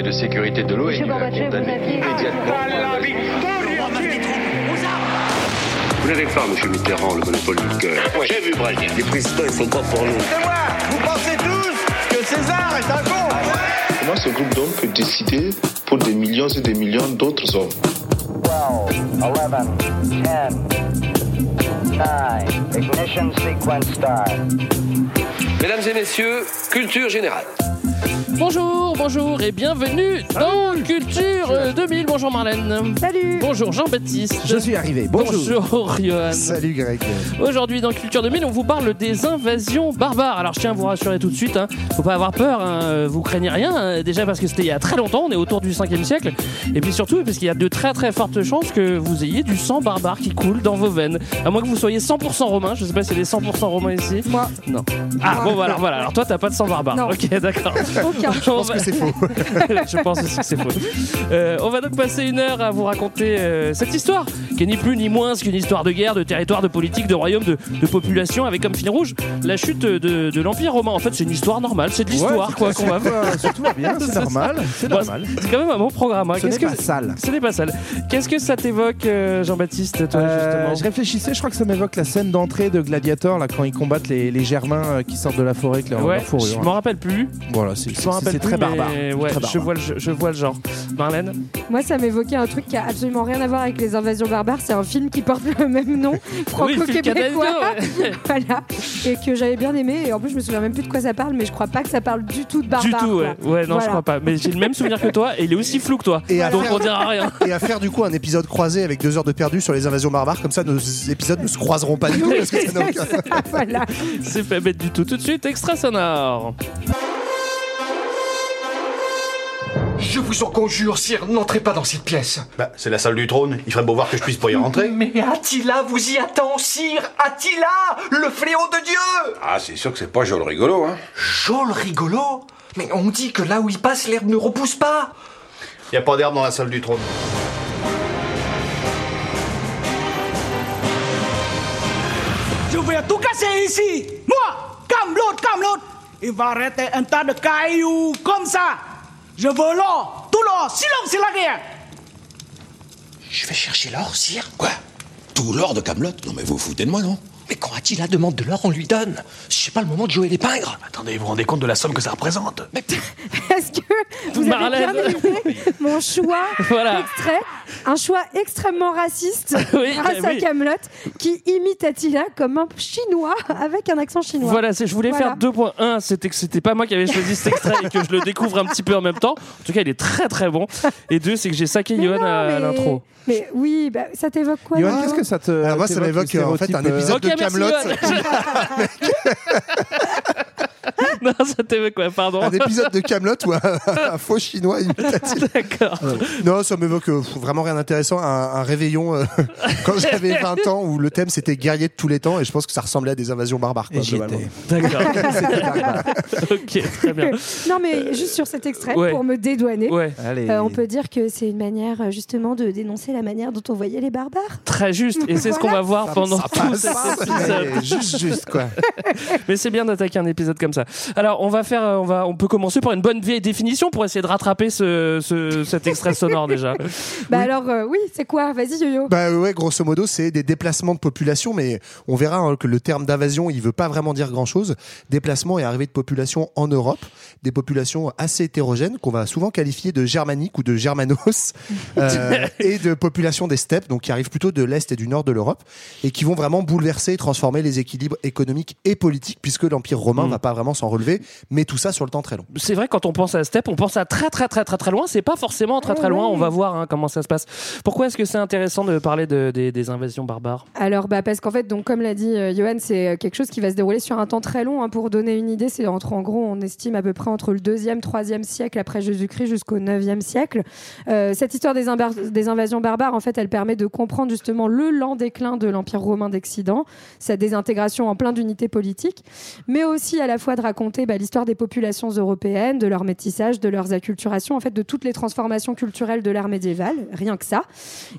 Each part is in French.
Conseil de sécurité de l'ONU a condamné immédiatement. Vous n'avez pas, M. Mitterrand, le monopole du cœur. Moi, j'ai vu Brazil. Les présidents, ils sont pas pour nous. C'est moi Vous pensez tous que César est un con Comment ce groupe d'hommes peut décider pour des millions et des millions d'autres hommes? 12, 11, 10, 9, ignition sequence start. Mesdames et messieurs, culture générale. Bonjour, bonjour et bienvenue dans Culture 2000. Bonjour Marlène. Salut. Bonjour Jean-Baptiste. Je suis arrivé. Bonjour. Bonjour Johan. Salut Greg. Aujourd'hui dans Culture 2000, on vous parle des invasions barbares. Alors je tiens à vous rassurer tout de suite, hein, faut pas avoir peur, hein, vous craignez rien. hein, déjà parce que c'était il y a très longtemps, on est autour du 5e siècle. Et puis surtout parce qu'il y a de très très fortes chances que vous ayez du sang barbare qui coule dans vos veines. À moins que vous soyez 100% romain. Je sais pas s'il y a des 100% romains ici. Moi. Non. Ah bon voilà, voilà. Alors toi t'as pas de sang barbare. Non. Ok d'accord. Aucun. Je pense que c'est faux. je pense aussi que c'est faux. Euh, on va donc passer une heure à vous raconter euh, cette histoire, qui est ni plus ni moins qu'une histoire de guerre, de territoire, de politique, de royaume, de, de population, avec comme fil rouge la chute de, de l'Empire romain. En fait, c'est une histoire normale, c'est de l'histoire, quoi, qu'on va. Surtout va bien, c'est normal. C'est Bon, normal. C'est quand même un bon programme. hein. Ce n'est pas que sale. ce n'est pas sale. Qu'est-ce que ça t'évoque, euh, Jean-Baptiste, toi, justement je réfléchissais, je crois que ça m'évoque la scène d'entrée de Gladiator, là, quand ils combattent les, les Germains qui sortent de la forêt avec leur, Ouais, leur fourrure. je m'en rappelle plus. Voilà, c'est- rappelle c'est plus, très mais barbare. Ouais, Très je vois, le, je vois le genre. Marlène Moi, ça m'évoquait un truc qui a absolument rien à voir avec les invasions barbares. C'est un film qui porte le même nom, franco-québécois. voilà. Et que j'avais bien aimé. Et en plus, je me souviens même plus de quoi ça parle, mais je crois pas que ça parle du tout de Du barbare. tout, ouais. quoi. Ouais, non, je Voilà. crois pas. Mais j'ai le même souvenir que toi, et il est aussi flou que toi. Et à Donc faire- on dira rien. Et à faire du coup un épisode croisé avec deux heures de perdu sur les invasions barbares, comme ça nos épisodes ne se croiseront pas du tout. parce que ça n'a aucun- voilà. C'est pas bête du tout. Tout de suite, extra sonore. Je vous en conjure, sire, n'entrez pas dans cette pièce. Bah, c'est la salle du trône. Il ferait beau voir que je puisse pas y rentrer. Mais Attila vous y attend, sire Attila, le fléau de Dieu Ah, c'est sûr que c'est pas joli rigolo, hein. Jol rigolo Mais on dit que là où il passe, l'herbe ne repousse pas Y a pas d'herbe dans la salle du trône. Je vais tout casser ici Moi Camelot, Camelot Il va arrêter un tas de cailloux comme ça Je veux l'or Tout l'or Silence, c'est la guerre. Je vais chercher l'or, sire. Quoi? Tout l'or de Camelot? Non mais vous vous foutez de moi, non? Mais quand Attila demande de l'or, on lui donne. C'est pas le moment de jouer les pingres. Attendez, vous vous rendez compte de la somme que ça représente? Mais Est-ce que vous avez Marlène. bien aimé mon choix Voilà. extrait Un choix extrêmement raciste Oui, grâce à oui. Camelot qui imite Attila comme un chinois avec un accent chinois. Voilà, je voulais Voilà. faire deux points. Un, c'était que c'était pas moi qui avais choisi cet extrait et que je le découvre un petit peu en même temps. En tout cas, il est très très bon. Et deux, c'est que j'ai saqué Johan à, mais- l'intro. Mais oui, bah, ça t'évoque quoi Johan, qu'est-ce que ça te. Alors moi, ça m'évoque en fait un stéréotype, épisode de Camelot. non, ça t'évoque quoi, pardon. un épisode de Camelot où un, un faux chinois. D'accord. Non, ça m'évoque euh, vraiment rien d'intéressant. Un, un réveillon euh, quand j'avais 20 ans où le thème c'était guerrier de tous les temps et je pense que ça ressemblait à des invasions barbares. Quoi, globalement. D'accord. ok, très bien. Non, mais juste sur cet extrait, Ouais. pour me dédouaner, Ouais, Allez. euh, on peut dire que c'est une manière euh, justement de dénoncer la manière dont on voyait les barbares. très juste. Et c'est ce qu'on va voir pendant Ça tout passe, cet épisode. mais juste, juste quoi. Mais c'est bien d'attaquer un épisode comme ça. Alors, on va faire, euh, on va, on peut commencer par une bonne vieille définition pour essayer de rattraper ce, ce- cet extrait sonore déjà. Bah alors, euh, oui, c'est quoi? Vas-y, Yo-Yo. Bah ouais, grosso modo, c'est des déplacements de population, mais on verra hein, que le terme d'invasion, il veut pas vraiment dire grand-chose. Déplacement et arrivée de population en Europe, des populations assez hétérogènes qu'on va souvent qualifier de germaniques ou de germanos, euh, et de populations des steppes, donc qui arrivent plutôt de l'est et du nord de l'Europe, et qui vont vraiment bouleverser et transformer les équilibres économiques et politiques, puisque l'empire romain Mm. va pas vraiment s'en relever, mais tout ça sur le temps très long. C'est vrai quand on pense à Step, on pense à très très très très très loin. C'est pas forcément très très loin. On va voir hein, comment ça se passe. Pourquoi est-ce que c'est intéressant de parler de- des- des invasions barbares? Alors, bah, parce qu'en fait, donc, comme l'a dit euh, Johan, c'est euh, quelque chose qui va se dérouler sur un temps très long. hein. pour donner une idée, c'est entre, en gros, on estime à peu près entre le 2e, 3e siècle après Jésus-Christ jusqu'au 9e siècle. Euh, cette histoire des, des invasions barbares, en fait, elle permet de comprendre justement le lent déclin de l'Empire romain d'Occident, sa désintégration en plein d'unités politiques, mais aussi à la fois de raconter bah, l'histoire des populations européennes, de leur métissage, de leurs acculturations, en fait, de toutes les transformations culturelles de l'ère médiévale, rien que ça.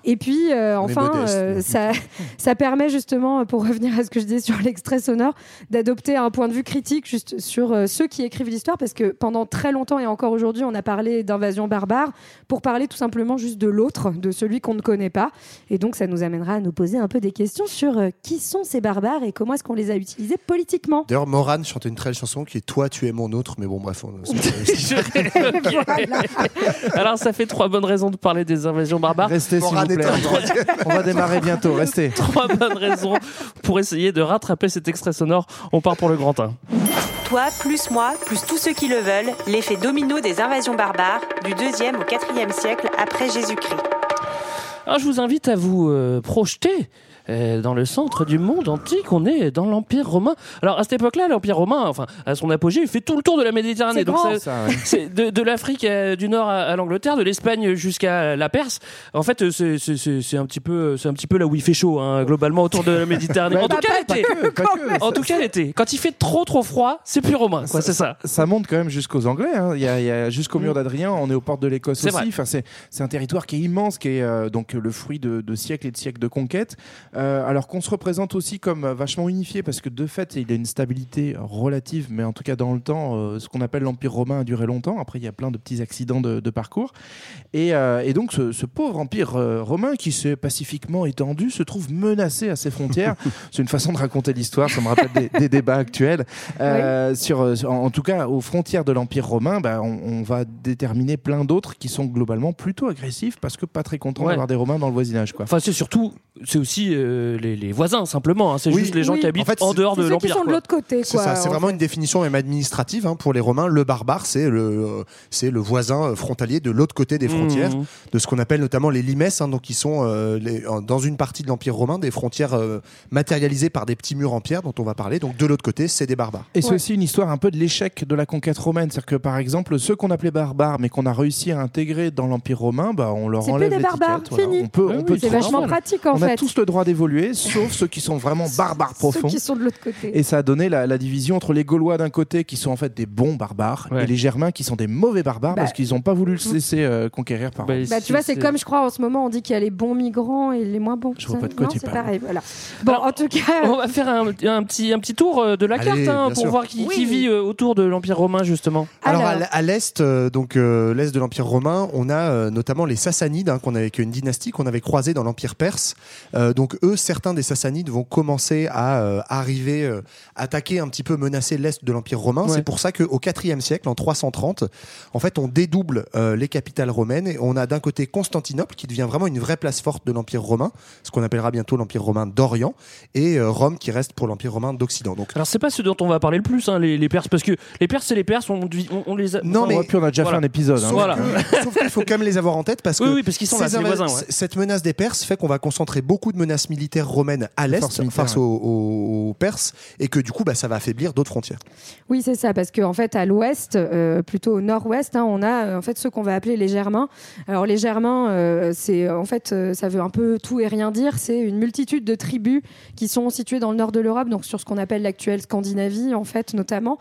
Et puis, euh, enfin, euh, ça, ça permet justement, pour revenir à ce que je disais sur l'extrait sonore, d'adopter un point de vue critique juste sur euh, ceux qui écrivent l'histoire, parce que pendant très longtemps et encore aujourd'hui, on a parlé d'invasion barbare pour parler tout simplement juste de l'autre, de celui qu'on ne connaît pas. Et donc, ça nous amènera à nous poser un peu des questions sur qui sont ces barbares et comment est-ce qu'on les a utilisés politiquement. D'ailleurs, Morane chantait une très belle chanson qui est Toi, tu es mon autre, mais bon, bref. on- Alors, ça fait trois bonnes raisons de parler des invasions barbares. Restez, s'il vous plaît. On va démarrer bientôt, restez. Trois bonnes raisons pour essayer de rattraper cet extrait sonore. On part pour le grand 1. Toi, plus moi, plus tous ceux qui le veulent, l'effet domino des invasions barbares du 2e au 4e siècle après Jésus-Christ. Alors, je vous invite à vous euh, projeter euh, dans le centre du monde antique. On est dans l'Empire romain. Alors, à cette époque-là, l'Empire romain, enfin, à son apogée, il fait tout le tour de la Méditerranée. C'est Donc, grand, ça- ouais. c'est de, de l'Afrique euh, du Nord à, à l'Angleterre, de l'Espagne jusqu'à la Perse. En fait, c'est- c'est c'est- c'est un petit peu, c'est un petit peu là où il fait chaud, hein, globalement autour de la Méditerranée. Bah, en tout pas- cas, l'été. En tout cas, l'été. Quand il fait trop trop froid, c'est plus romain, quoi. C'est ça. Ça monte quand même jusqu'aux Anglais. hein. Il y a, il y a jusqu'au mur d'Adrien. On est aux portes de l'Écosse aussi. Enfin, c'est un territoire qui est immense, qui est euh, donc le fruit de, de siècles et de siècles de conquête. Euh, alors qu'on se représente aussi comme euh, vachement unifié, parce que de fait, il y a une stabilité relative, mais en tout cas dans le temps, euh, ce qu'on appelle l'Empire romain a duré longtemps. Après, il y a plein de petits accidents de, de parcours. Et, euh, et donc, ce, ce pauvre empire romain qui s'est pacifiquement étendu se trouve menacé à ses frontières. C'est une façon de raconter l'histoire. Ça me rappelle des, des débats actuels. Sur, en tout cas, aux frontières de l'empire romain, bah, on, on va déterminer plein d'autres qui sont globalement plutôt agressifs parce que pas très contents Ouais. d'avoir des Romains dans le voisinage. Quoi. Enfin, c'est surtout, c'est aussi euh, les, les voisins simplement. hein. C'est Oui. juste les gens Oui. qui habitent En fait, en c'est- dehors de l'empire. sont de l'autre côté, C'est vraiment fait. une définition même administrative hein, pour les Romains. Le barbare, c'est le, c'est le voisin frontalier de l'autre côté des frontières, Mmh. de ce qu'on appelle notamment les limes, hein, donc qui sont euh, les- dans une partie de l'Empire romain des frontières euh, matérialisées par des petits murs en pierre dont on va parler. Donc de l'autre côté, c'est des barbares. Et c'est aussi une histoire un peu de l'échec de la conquête romaine. C'est-à-dire que par exemple, ceux qu'on appelait barbares, mais qu'on a réussi à intégrer dans l'Empire romain, bah, on leur C'est plus enlève des l'étiquette. barbares, voilà. fini. On peut, on oui, peut C'est vachement pratique en On fait. a tous le droit d'évoluer, sauf ceux qui sont vraiment barbares Ceux profonds. qui sont de l'autre côté. Et ça a donné la, la division entre les Gaulois d'un côté qui sont en fait des bons barbares Ouais. et les Germains qui sont des mauvais barbares Bah, parce qu'ils n'ont pas voulu se laisser euh, conquérir par Bah, eux. Bah, tu vois, c'est comme je crois en ce moment, on dit qu'il y a les bons migrants et les moins bons. Je vois pas de quoi non, tu parles. pareil. Voilà. Bon, Alors, en tout cas, On va faire un, un petit, un petit tour euh, de la Allez, carte hein, pour sûr. voir qui, Oui. qui vit euh, autour de l'Empire romain, justement. Alors, à Alors. l- à l'est, euh, donc euh, l'est de l'Empire romain, on a euh, notamment les Sassanides, hein, qu'on avait une dynastie qu'on avait croisée dans l'Empire perse. Euh, donc eux, certains des Sassanides vont commencer à euh, arriver, euh, attaquer un petit peu, menacer l'est de l'Empire romain. Ouais. C'est pour ça qu'au IVe siècle, en 330, en fait, on dédouble euh, les capitales romaines et on a d'un côté Constantinople qui devient vraiment une vraie place forte de l'Empire romain, ce qu'on appellera bientôt l'Empire romain d'Orient, et Rome qui reste pour l'Empire romain d'Occident. Donc Alors, c'est pas ce dont on va parler le plus, hein, les, les Perses, parce que les Perses, c'est les Perses, on, on- on les a. Non, mais- Ouais, puis on a déjà Voilà. fait un épisode. hein. Sauf Voilà. que- sauf qu'il faut quand même les avoir en tête parce que Oui, oui, parce qu'ils sont là, voisins, ouais. cette menace des Perses fait qu'on va concentrer beaucoup de menaces militaires romaines à l'est face aux, aux- aux Perses et que du coup bah, ça va affaiblir d'autres frontières. oui, c'est ça, parce qu'en en fait, à l'ouest, euh, plutôt au nord-ouest, hein, on a euh, en fait ceux qu'on va appeler les Germains. Alors, les Germains, euh, c'est en fait, euh, ça veut un peu tout et rien dire. C'est une multitude de tribus qui sont situées dans le nord de l'Europe, donc sur ce qu'on appelle l'actuelle Scandinavie, en fait, notamment,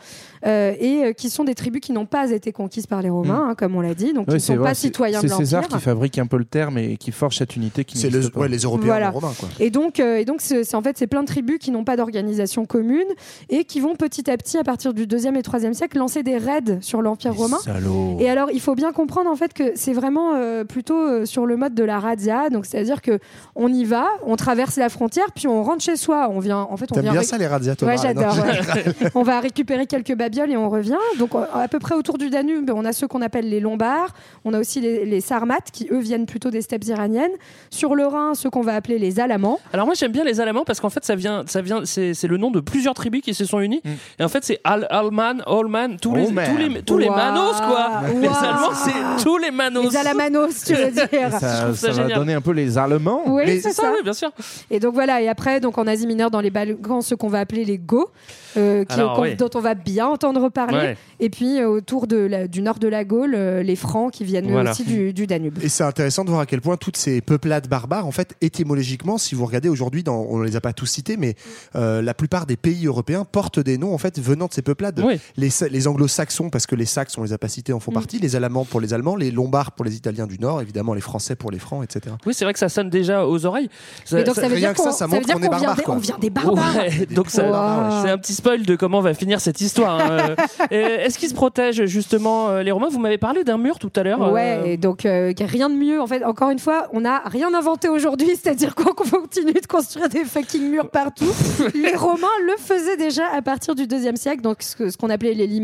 euh, et euh, qui sont des tribus qui n'ont pas été conquises par les Romains, hein, comme on l'a dit, donc Ouais, qui ne sont vrai, pas citoyens de C'est César l'Empire. qui fabrique un peu le terme et qui forge cette unité qui C'est le- pas. ouais, les Européens Voilà. les Romains. Quoi. Et donc, euh, et donc c'est en fait, c'est plein de tribus qui n'ont pas d'organisation commune et qui vont petit à petit, à partir du 2e et 3e siècle, lancer des raids sur l'Empire romain. Salaud. Et alors, il faut bien comprendre en fait que c'est vraiment euh, plutôt euh, sur le mode de la razzia. Donc, c'est-à-dire que on y va, on traverse la frontière, puis on rentre chez soi. On vient, en fait, on vient. bien ça les razzias Thomas Ouais, j'adore. Non, ouais. on va récupérer quelques babioles et on revient. Donc, à peu près autour du Danube, on a ceux qu'on appelle les Lombards. On a aussi les, les Sarmates qui, eux, viennent plutôt des steppes iraniennes. Sur le Rhin, ceux qu'on va appeler les Alamans. Alors moi j'aime bien les Alamans parce qu'en fait ça vient, ça vient, c'est c'est le nom de plusieurs tribus qui se sont unies et en fait c'est Al Alman, Allman, tous les, Allman. tous les, tous les manos quoi. Les Waouh. Allemands c'est tous les manos. Les Alamanos, tu veux dire. Et ça, ça ça va donner un peu les Allemands. Oui, c'est ça, ça. oui, bien sûr. Et donc voilà, et après, donc en Asie mineure, dans les Balkans, ceux qu'on va appeler les Go, euh, qui- Alors, qu'on- oui. dont on va bien entendre parler. Ouais. Et puis euh, autour de la- du nord de la Gaule, euh, les Francs qui viennent Voilà. aussi du, du Danube. Et c'est intéressant de voir à quel point toutes ces peuplades barbares, en fait, étymologiquement, si vous regardez aujourd'hui, dans- on les a pas tous cités, mais euh, la plupart des pays européens portent des noms en fait venant de ces peuplades. Oui. Les, Sa- les anglo-saxons, parce que les Saxes, on les a pas cités, en font Mm. partie. Les Allemands pour les Allemands, les Lombards pour les Italiens du Nord, évidemment les Français pour les Francs, etc. Oui, c'est vrai que ça sonne déjà aux oreilles. Mais donc ça, veut rien dire que ça, qu'on ça ça vient, des- quoi. on vient des barbares. Ouais, donc ça- Wow. c'est un petit spoil de comment va finir cette histoire. hein. Euh, Est-ce qu'ils se protègent justement euh, les Romains? Vous m'avez parlé d'un mur tout à l'heure. euh, Ouais, et donc euh, rien de mieux. En fait, encore une fois, on n'a rien inventé aujourd'hui, c'est-à-dire qu'on continue de construire des fucking murs partout. les Romains le faisaient déjà à partir du deuxième siècle, donc ce qu'on appelait les limes.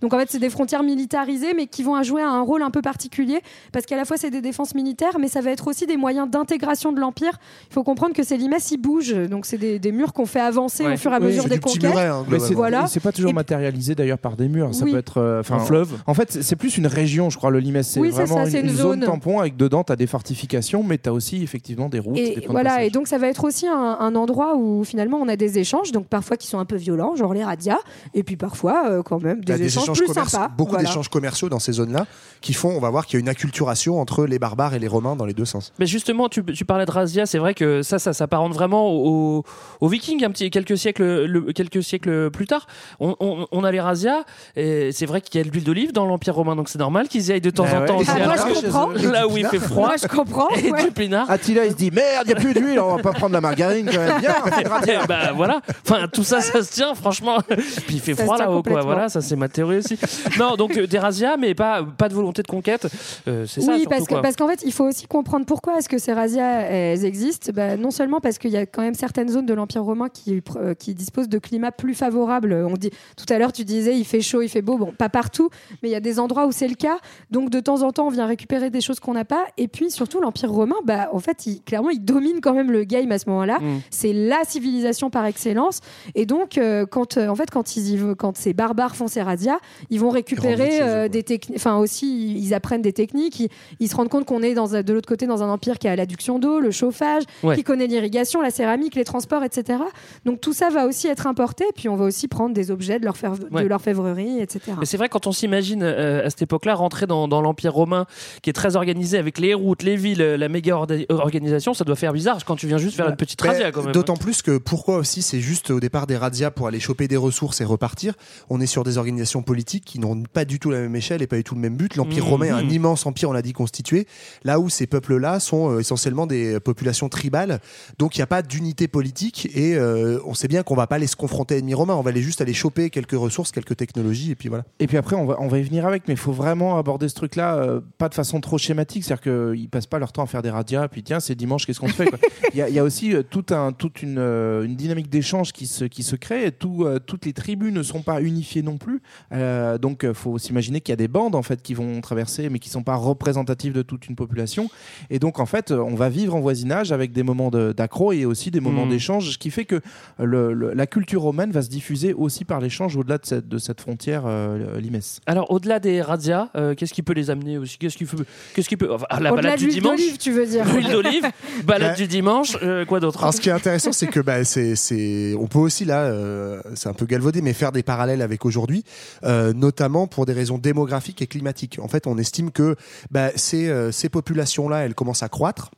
Donc en fait, c'est des frontières militarisées, mais qui vont jouer un rôle un peu particulier, parce qu'à la fois c'est des défenses militaires, mais ça va être aussi des moyens d'intégration de l'empire. Il faut comprendre que ces limes, ils bougent, donc c'est des, des murs qu'on fait avancer Ouais. au fur et à Oui, mesure des petit conquêtes. muret, hein, Mais c'est voilà. c'est pas toujours matérialisé d'ailleurs par des murs. Ça Oui. peut être euh, enfin, Un fleuve. En fait, c'est- plus une région, je crois, le Limès. C'est Oui, c'est vraiment ça, une, zone zone. tampon avec dedans, tu as des fortifications, mais tu as aussi effectivement des routes. des Et voilà. Et donc ça va être aussi un, un endroit où finalement on a des échanges, donc parfois qui sont un peu violents, genre les radias, et puis parfois euh, quand même des, des échanges, échanges plus commerciaux, sympas. beaucoup Voilà. d'échanges commerciaux dans ces zones-là qui font, on va voir qu'il y a une acculturation entre les barbares et les romains dans les deux sens. Mais justement, tu, tu parlais de Razia, c'est vrai que ça, ça s'apparente vraiment aux, aux Vikings, un petit quelques siècles, le- quelques siècles plus tard. On, on- on a les Razia, et c'est vrai qu'il y a de l'huile d'olive dans l'Empire romain, donc c'est normal qu'ils y aillent de temps Ah en ouais. temps Ah, moi, je comprends. Là où il fait froid. Moi je comprends. Et ouais. du pinard. Attila, il se dit merde, il n'y a plus d'huile, on va pas prendre la margarine quand même. Bien, Eh ben, voilà. Enfin, tout ça, ça se tient, franchement. Puis il fait Ça froid tient là-haut, quoi. complètement. Voilà, ça c'est ma théorie aussi. non, donc euh, des razzias, mais pas, pas de volonté de conquête. Euh, c'est ça, Oui, surtout, parce que- quoi. parce qu'en fait, il faut aussi comprendre pourquoi est-ce que ces razzias elles existent. Bah, non seulement parce qu'il y a quand même certaines zones de l'Empire romain qui, euh, qui disposent de climats plus favorables. On dit tout à l'heure, tu disais, il fait chaud, il fait beau. Bon, pas partout, mais il y a des endroits où c'est le cas. Donc de temps en temps, on vient récupérer des choses qu'on n'a pas. Et puis surtout, l'Empire romain, bah, en fait, il, clairement, il domine quand même le game à ce moment-là. Mm. C'est la civilisation par excellence. Et donc, euh, quand, euh, en fait, quand, ils quand ces barbares font ces razzias, ils vont récupérer euh, des techniques. Enfin, aussi, ils, apprennent des techniques. Ils, ils se rendent compte qu'on est dans, de l'autre côté dans un empire qui a l'adduction d'eau, le chauffage, Ouais. qui connaît l'irrigation, la céramique, les transports, etc. Donc tout ça va aussi être importé. Puis on va aussi prendre des objets de leur, Ouais. de leur fèvrerie, etc. Mais c'est vrai, quand on s'imagine à cette époque-là rentrer dans, dans l'Empire romain, qui est très organisé avec les routes, les villes, la méga organisation, ça doit faire bizarre quand tu viens juste faire une petite razzia quand même. hein. D'autant plus que pourquoi aussi c'est juste au départ des razzias pour aller choper des ressources et repartir. On est sur des organisations politiques qui n'ont pas du tout la même échelle et pas du tout le même but. L'Empire Mhm. romain est un immense empire, on l'a dit, constitué. Là où ces peuples-là sont euh, essentiellement des populations tribales. Donc il n'y a pas d'unité politique et euh, on sait bien qu'on va pas aller se confronter à l'ennemi romain. On va aller juste aller choper quelques ressources, quelques technologies et puis voilà. Et puis après, on va, on va y venir avec, mais il faut vraiment aborder ce truc-là, euh, pas de façon trop schématique, c'est-à-dire qu'ils passent pas leur temps à faire des radias, puis tiens, c'est dimanche, qu'est-ce qu'on fait quoi? Il y, a- il y a aussi euh, tout un, toute une, euh, une dynamique d'échange qui se, qui se crée, et tout, euh, toutes les tribus ne sont pas unifiées non plus, Euh, donc il faut s'imaginer qu'il y a des bandes en fait qui vont traverser, mais qui sont pas représentatives de toute une population, et donc en fait, on va vivre en voisinage avec des moments de- d'accro et aussi des moments Mhm. d'échange, ce qui fait que le- le- la culture romaine va se diffuser aussi par l'échange au-delà de cette, de cette frontière euh, limès. Alors, au-delà des razzias, euh, qu'est-ce qui peut les amener aussi? Qu'est-ce qui peut, qu'est-ce qui peut enfin, la Au-delà balade de du l'huile dimanche? d'olive, tu veux dire L'huile d'olive, balade Ouais. du dimanche, euh, quoi d'autre ce qui est intéressant, c'est que bah, on peut aussi là, euh, c'est un peu galvaudé, mais faire des parallèles avec aujourd'hui, euh, notamment pour des raisons démographiques et climatiques. En fait, on estime que bah, ces, ces populations-là, elles commencent à croître.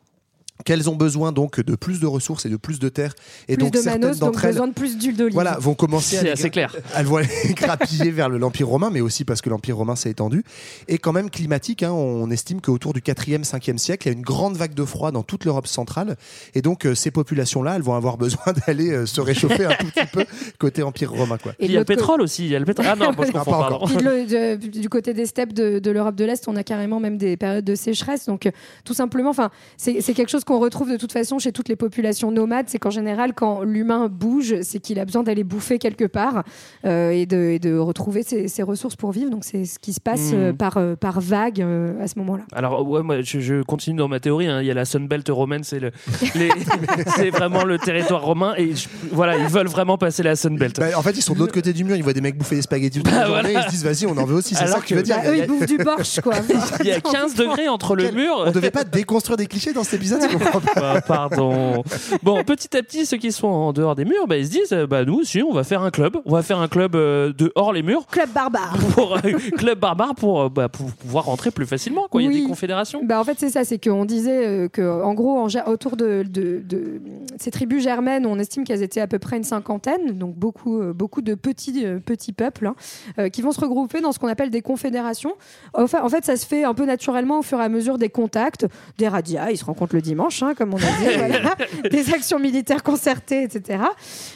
Qu'elles ont besoin donc de plus de ressources et de plus de terres, et plus donc de certaines manos, donc d'entre elles, besoin de plus d'huile d'olive. voilà, vont commencer à C'est assez clair. elles vont aller grappiller vers le- l'Empire romain, mais aussi parce que l'Empire romain s'est étendu. Et quand même climatique, hein, on estime qu'autour du 4e, 5e siècle, il y a une grande vague de froid dans toute l'Europe centrale. Et donc euh, ces populations-là, elles vont avoir besoin d'aller euh, se réchauffer un tout petit peu côté Empire romain. Quoi. Et Il y a le pétrole aussi. Il y a le pétrole. Ah non, je Ah, pas. Puis le- de- du côté des steppes de, de l'Europe de l'Est, on a carrément même des périodes de sécheresse. Donc, euh, tout simplement, enfin, c'est c'est quelque chose qu'on retrouve de toute façon chez toutes les populations nomades. C'est qu'en général, quand l'humain bouge, c'est qu'il a besoin d'aller bouffer quelque part euh, et, de, et de retrouver ses, ses ressources pour vivre. Donc, c'est ce qui se passe euh, par, euh, par vague euh, à ce moment-là. Alors, ouais, moi, je, je continue dans ma théorie. hein. Il y a la Sunbelt romaine, c'est le, les- c'est vraiment le territoire romain. Et je- voilà, ils veulent vraiment passer la Sunbelt. Bah, en fait, ils sont de l'autre côté du mur, ils voient des mecs bouffer des spaghettis toute Bah, la journée, voilà. ils se disent vas-y, on en veut aussi, c'est Alors ça que tu veux dire. Bah, eux, ils bouffent du borsch, quoi. Il y a 15 degrés entre le mur. On devait pas déconstruire des clichés dans cet épisode, Bah, pardon. Bon, petit à petit, ceux qui sont en dehors des murs, bah, ils se disent, euh, bah, nous aussi, on va faire un club. On va faire un club euh, de hors les murs. Club barbare. Pour, euh, club barbare pour, euh, bah, pour pouvoir rentrer plus facilement. Quoi. Il y a Oui. des confédérations. Bah en fait c'est ça, c'est qu'on disait euh, que en gros en, ja- autour de, de- de ces tribus germaines, on estime qu'elles étaient à peu près une cinquantaine, donc beaucoup euh, beaucoup de petits euh, petits peuples hein, euh, qui vont se regrouper dans ce qu'on appelle des confédérations. Enfin, en fait ça se fait un peu naturellement au fur et à mesure des contacts, des radias, ils se rencontrent le dimanche, hein, comme on a dit, voilà, des actions militaires concertées, etc.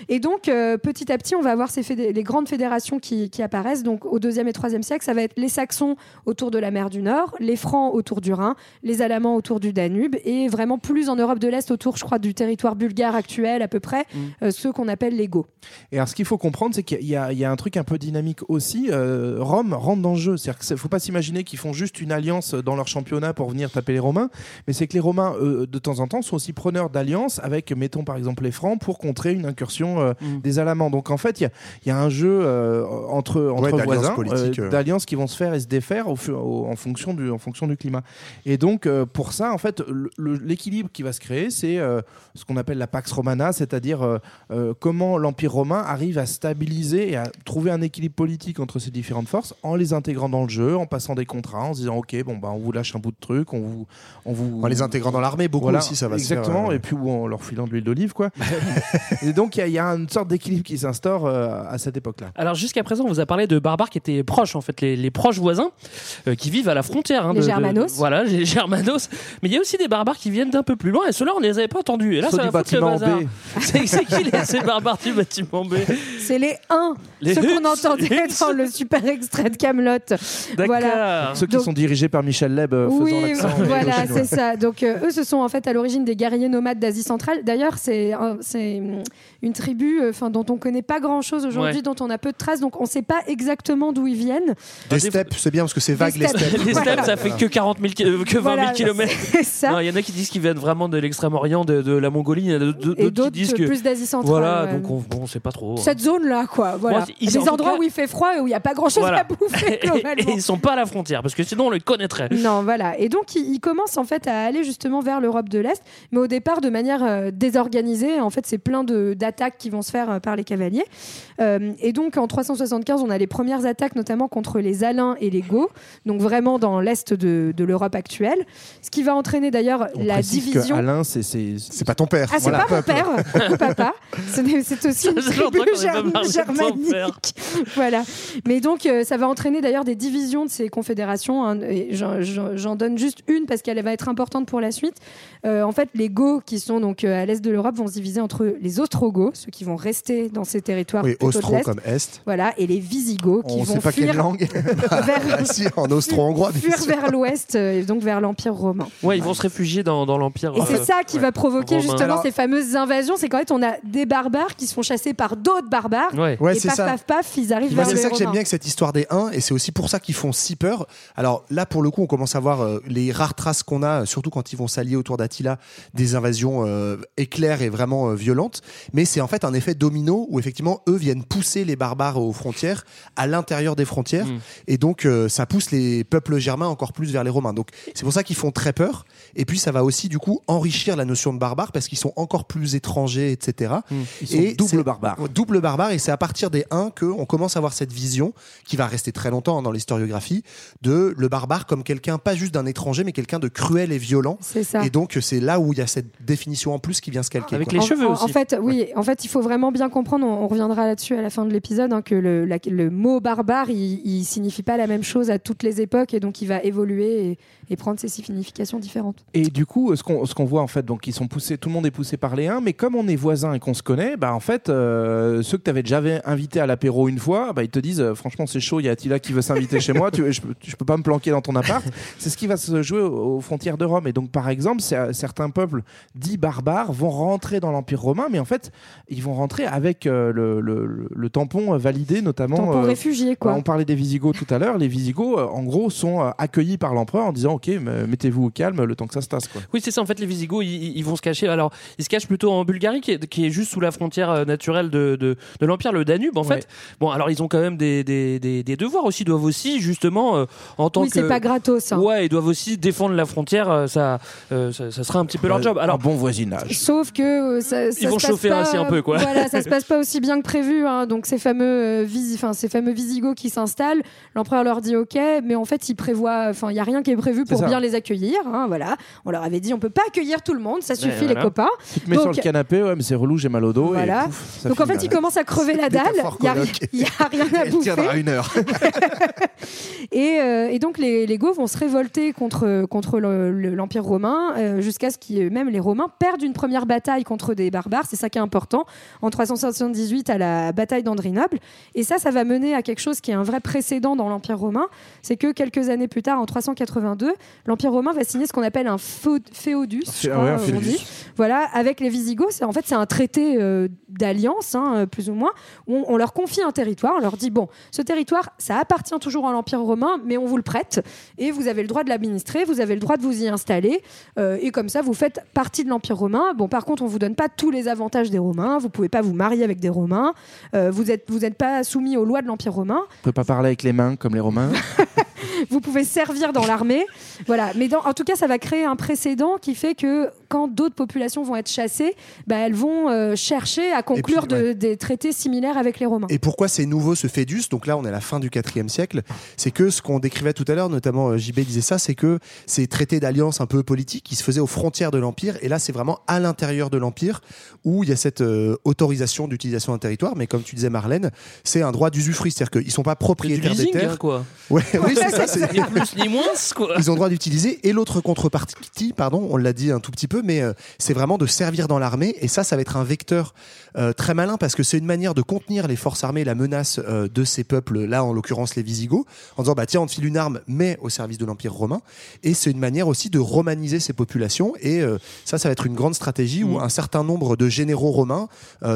Et donc euh, petit à petit on va avoir ces fédé- les grandes fédérations qui, qui apparaissent. Donc au deuxième et troisième siècle, ça va être les Saxons autour de la mer du Nord, les Francs autour du Rhin, les Alamans autour du Danube et vraiment plus en Europe de l'Est autour, je crois, du territoire bulgare actuel à peu près, euh, ceux qu'on appelle les Goths. Et alors, ce qu'il faut comprendre, c'est qu'il y, a- il y a un truc un peu dynamique aussi. Euh, Rome rentre dans le jeu. C'est-à-dire qu'il ne faut pas s'imaginer qu'ils font juste une alliance dans leur championnat pour venir taper les Romains, mais c'est que les Romains, euh, de temps en temps, sont aussi preneurs d'alliances avec, mettons par exemple, les Francs pour contrer une incursion euh, des Alamans. Donc en fait, il y a, il y a un jeu euh, entre, entre voisins, euh, d'alliances qui vont se faire et se défaire au, fu- au- en, fonction du, en fonction du climat. Et donc, euh, pour ça, en fait, l'équilibre qui va se créer, c'est euh, ce qu'on appelle la Pax Romana, c'est-à-dire euh, euh, comment l'Empire romain arrive à stabiliser et à trouver un équilibre politique entre ces différentes forces en les intégrant dans le jeu, en passant des contrats, en se disant ok, bon bah on vous lâche un bout de truc, on vous, on vous, En les intégrant dans l'armée, beaucoup Voilà, aussi, ça va se faire, exactement, euh, et puis ou en leur filant de l'huile d'olive quoi. et donc il y a- il y, a une sorte d'équilibre qui s'instaure euh, à cette époque-là. Alors jusqu'à présent, on vous a parlé de barbares qui étaient proches, en fait, les, les proches voisins, euh, qui vivent à la frontière. hein, Les de- de- Germanos. voilà, les Germanos. Mais il y a aussi des barbares qui viennent d'un peu plus loin, et ceux-là, on ne les avait pas entendus. Et là, Ceux ça va foutre le bâtiment bazar. B. C'est qui les, ces barbares du bâtiment B? C'est les 1, Les ceux qu'on entendait dans le super extrait de Camelot. Voilà. Ceux qui Donc- sont dirigés par Michel Leb euh, faisant Oui, l'accent voilà, c'est ça. Donc euh, eux, ce sont en fait à l'origine des guerriers nomades d'Asie centrale. D'ailleurs, c'est un- c'est une tribu, euh, enfin dont on connaît pas grand-chose aujourd'hui, Ouais. dont on a peu de traces. Donc on sait pas exactement d'où ils viennent. Des steppes, c'est bien parce que c'est vague les steppes. Les steppes, Voilà. ça fait que 40 000, ki- euh, que 20 000 Voilà, kilomètres. c'est ça. Non, Il y en a qui disent qu'ils viennent vraiment de l'extrême-orient, de, de la Mongolie, il y en a d'autres qui disent que. plus d'Asie centrale. Voilà, ouais. donc on, bon, on sait pas trop. Cette zone-là, quoi. Voilà. Moi, ils- Des endroits cas- où il fait froid et où il n'y a pas grand-chose Voilà. à bouffer, et, ils sont pas à la frontière, parce que sinon on les connaîtrait. Non, voilà. Et donc, il, il commence en fait à aller justement vers l'Europe de l'Est, mais au départ de manière euh, désorganisée. En fait, c'est plein de- d'attaques qui vont se faire euh, par les cavaliers. Euh, et donc, en 375, on a les premières attaques, notamment contre les Alains et les Goths, donc vraiment dans l'Est de, de l'Europe actuelle. Ce qui va entraîner d'ailleurs la que division. Alain, c'est c'est C'est pas ton père. Ah, c'est Voilà. pas mon père, ou papa. Ce n'est- C'est aussi une tribu germanique. père. voilà. Mais donc, euh, ça va entraîner d'ailleurs des divisions de ces confédérations. hein, j'en donne juste une parce qu'elle va être importante pour la suite. Euh, en fait, les Goths, qui sont donc euh, à l'est de l'Europe, vont se diviser entre les Ostrogoths, ceux qui vont rester dans ces territoires Oui, plutôt de Austro l'Est. comme Est. Voilà, et les Visigoths qui On vont sait pas fuir quelle langue. vers, Ah, si, en austro-hongrois. fuir vers l'ouest euh, et donc vers l'Empire romain. Ouais, ils vont se réfugier dans, dans l'Empire. Et c'est ça qui va provoquer Romain. justement Alors- ces fameuses invasions. C'est qu'en fait, on a des barbares qui se font chasser par d'autres barbares. Ouais. Ouais, et c'est paf, ça. paf, paf, ils arrivent vers c'est ça que j'aime bien avec cette histoire des 1 et c'est aussi pour ça qu'ils font si peur. Alors là, pour le coup, on commence à voir euh, les rares traces qu'on a, surtout quand ils vont s'allier autour d'Attila, des invasions euh, éclairs et vraiment euh, violentes. Mais c'est en fait un effet domino où effectivement, eux viennent pousser les barbares aux frontières, à l'intérieur des frontières. Mm. Et donc, euh, ça pousse les peuples germains encore plus vers les Romains. Donc, c'est pour ça qu'ils font très peur. Et puis, ça va aussi, du coup, enrichir la notion de barbare parce qu'ils sont encore plus étrangers, etc. Ils sont Et double barbares. Double barbare, et c'est à partir des 1 qu'on commence à avoir cette vision, qui va rester très longtemps hein, dans l'historiographie, de le barbare comme quelqu'un, pas juste d'un étranger, mais quelqu'un de cruel et violent. C'est ça. Et donc, c'est là où il y a cette définition en plus qui vient se calquer. Avec quoi. les En- cheveux en, aussi. en fait, oui. En fait, il faut vraiment bien comprendre. On, on reviendra là-dessus à la fin de l'épisode hein, que le, la- le mot barbare, il, il signifie pas la même chose à toutes les époques et donc il va évoluer et, et prendre ses significations différentes. Et du coup, ce qu'on voit en fait, donc ils sont poussés, tout le monde est poussé par les uns, mais comme on est voisins et qu'on se connaît, bah en fait, euh, ceux que tu avais déjà invité à l'apéro une fois, bah ils te disent euh, franchement c'est chaud, il y a Attila qui veut s'inviter chez moi, tu, je, peux- je peux pas me planquer dans ton appart. C'est ce qui va se jouer aux, aux frontières de Rome. Et donc par exemple, c'est- certains peuples dits barbares vont rentrer dans l'empire romain, mais en fait, ils vont rentrer avec euh, le, le- le- le tampon validé, notamment. Tampon euh, réfugié, quoi. on parlait des Visigoths tout à l'heure. Les Visigoths, euh, en gros, sont euh, accueillis par l'empereur en disant Ok, mettez-vous au calme le temps que ça se tasse. Quoi. Oui, c'est ça. En fait, les Visigoths, ils, ils vont se cacher. Alors, ils se cachent plutôt en Bulgarie, qui est, qui est juste sous la frontière euh, naturelle de, de, de l'Empire, le Danube, en Ouais. fait. Bon, alors, ils ont quand même des, des, des, des devoirs aussi. Ils doivent aussi, justement, euh, en tant Oui, que. c'est pas gratos. hein. Ouais, ils doivent aussi défendre la frontière. euh, Ça, euh, ça, ça sera un petit peu leur job. Alors, un bon voisinage. Sauf que euh, ça, ça Ils vont se passe chauffer pas, ainsi un peu, quoi. Voilà, ça se passe pas aussi bien que prévu. hein. Donc ces fameux, euh, visi- enfin ces fameux Visigoths qui s'installent, l'empereur leur dit OK, mais en fait il prévoit, enfin il y a rien qui est prévu pour bien les accueillir. hein, voilà, on leur avait dit on peut pas accueillir tout le monde, ça suffit les copains. Tu te mets sur le canapé, ouais, mais c'est relou, j'ai mal au dos. Voilà. Et pouf, Donc en fait, il mal. commence à crever la dalle. Il y a, y rien à Elle bouffer. tiendra une heure. Et, euh, et donc les, les Goths vont se révolter contre, contre le- le- l'Empire romain euh, jusqu'à ce que même les Romains perdent une première bataille contre des barbares. C'est ça qui est important. En 378 à la bataille d'Andrinople. Et ça, ça va mener à quelque chose qui est un vrai précédent dans l'Empire romain. C'est que quelques années plus tard, en 382, l'Empire romain va signer ce qu'on appelle un feu- féodus. crois, on dit. Voilà, avec les Visigoths. En fait, c'est un traité euh, d'alliance, hein, euh, plus ou moins, où on, on leur confie un territoire. On leur dit bon, ce territoire, ça appartient toujours à l'Empire romain, mais on vous le prête et vous avez le droit de l'administrer, vous avez le droit de vous y installer. euh, et comme ça, vous faites partie de l'Empire romain. Bon, par contre, on vous donne pas tous les avantages des Romains. Vous pouvez pas vous marier avec des Romains. euh, vous êtes vous êtes pas soumis aux lois de l'Empire romain. On peut pas parler avec les mains comme les Romains. Vous pouvez servir dans l'armée. Voilà. Mais dans- en tout cas, ça va créer un précédent qui fait que quand d'autres populations vont être chassées, bah, elles vont euh, chercher à conclure puis, ouais. de- des traités similaires avec les Romains. Et pourquoi c'est nouveau ce Fédus Donc là, on est à la fin du IVe siècle. C'est que ce qu'on décrivait tout à l'heure, notamment euh, JB disait ça, c'est que ces traités d'alliance un peu politiques qui se faisaient aux frontières de l'Empire. Et là, c'est vraiment à l'intérieur de l'Empire où il y a cette euh, autorisation d'utilisation d'un territoire. Mais comme tu disais, Marlène, c'est un droit d'usufruit. C'est-à-dire qu'ils sont pas propriétaires des terres. hein, quoi. Ouais, oui, c'est ça. c'est- Ni plus ni moins, quoi. Ils ont le droit d'utiliser. Et l'autre contrepartie, pardon, on l'a dit un tout petit peu, mais euh, c'est vraiment de servir dans l'armée. Et ça, ça va être un vecteur euh, très malin parce que c'est une manière de contenir les forces armées, la menace euh, de ces peuples, là en l'occurrence les Visigoths, en disant bah tiens, on te file une arme, mais au service de l'Empire romain. Et c'est une manière aussi de romaniser ces populations. Et ça, ça va être une grande stratégie où un certain nombre de généraux romains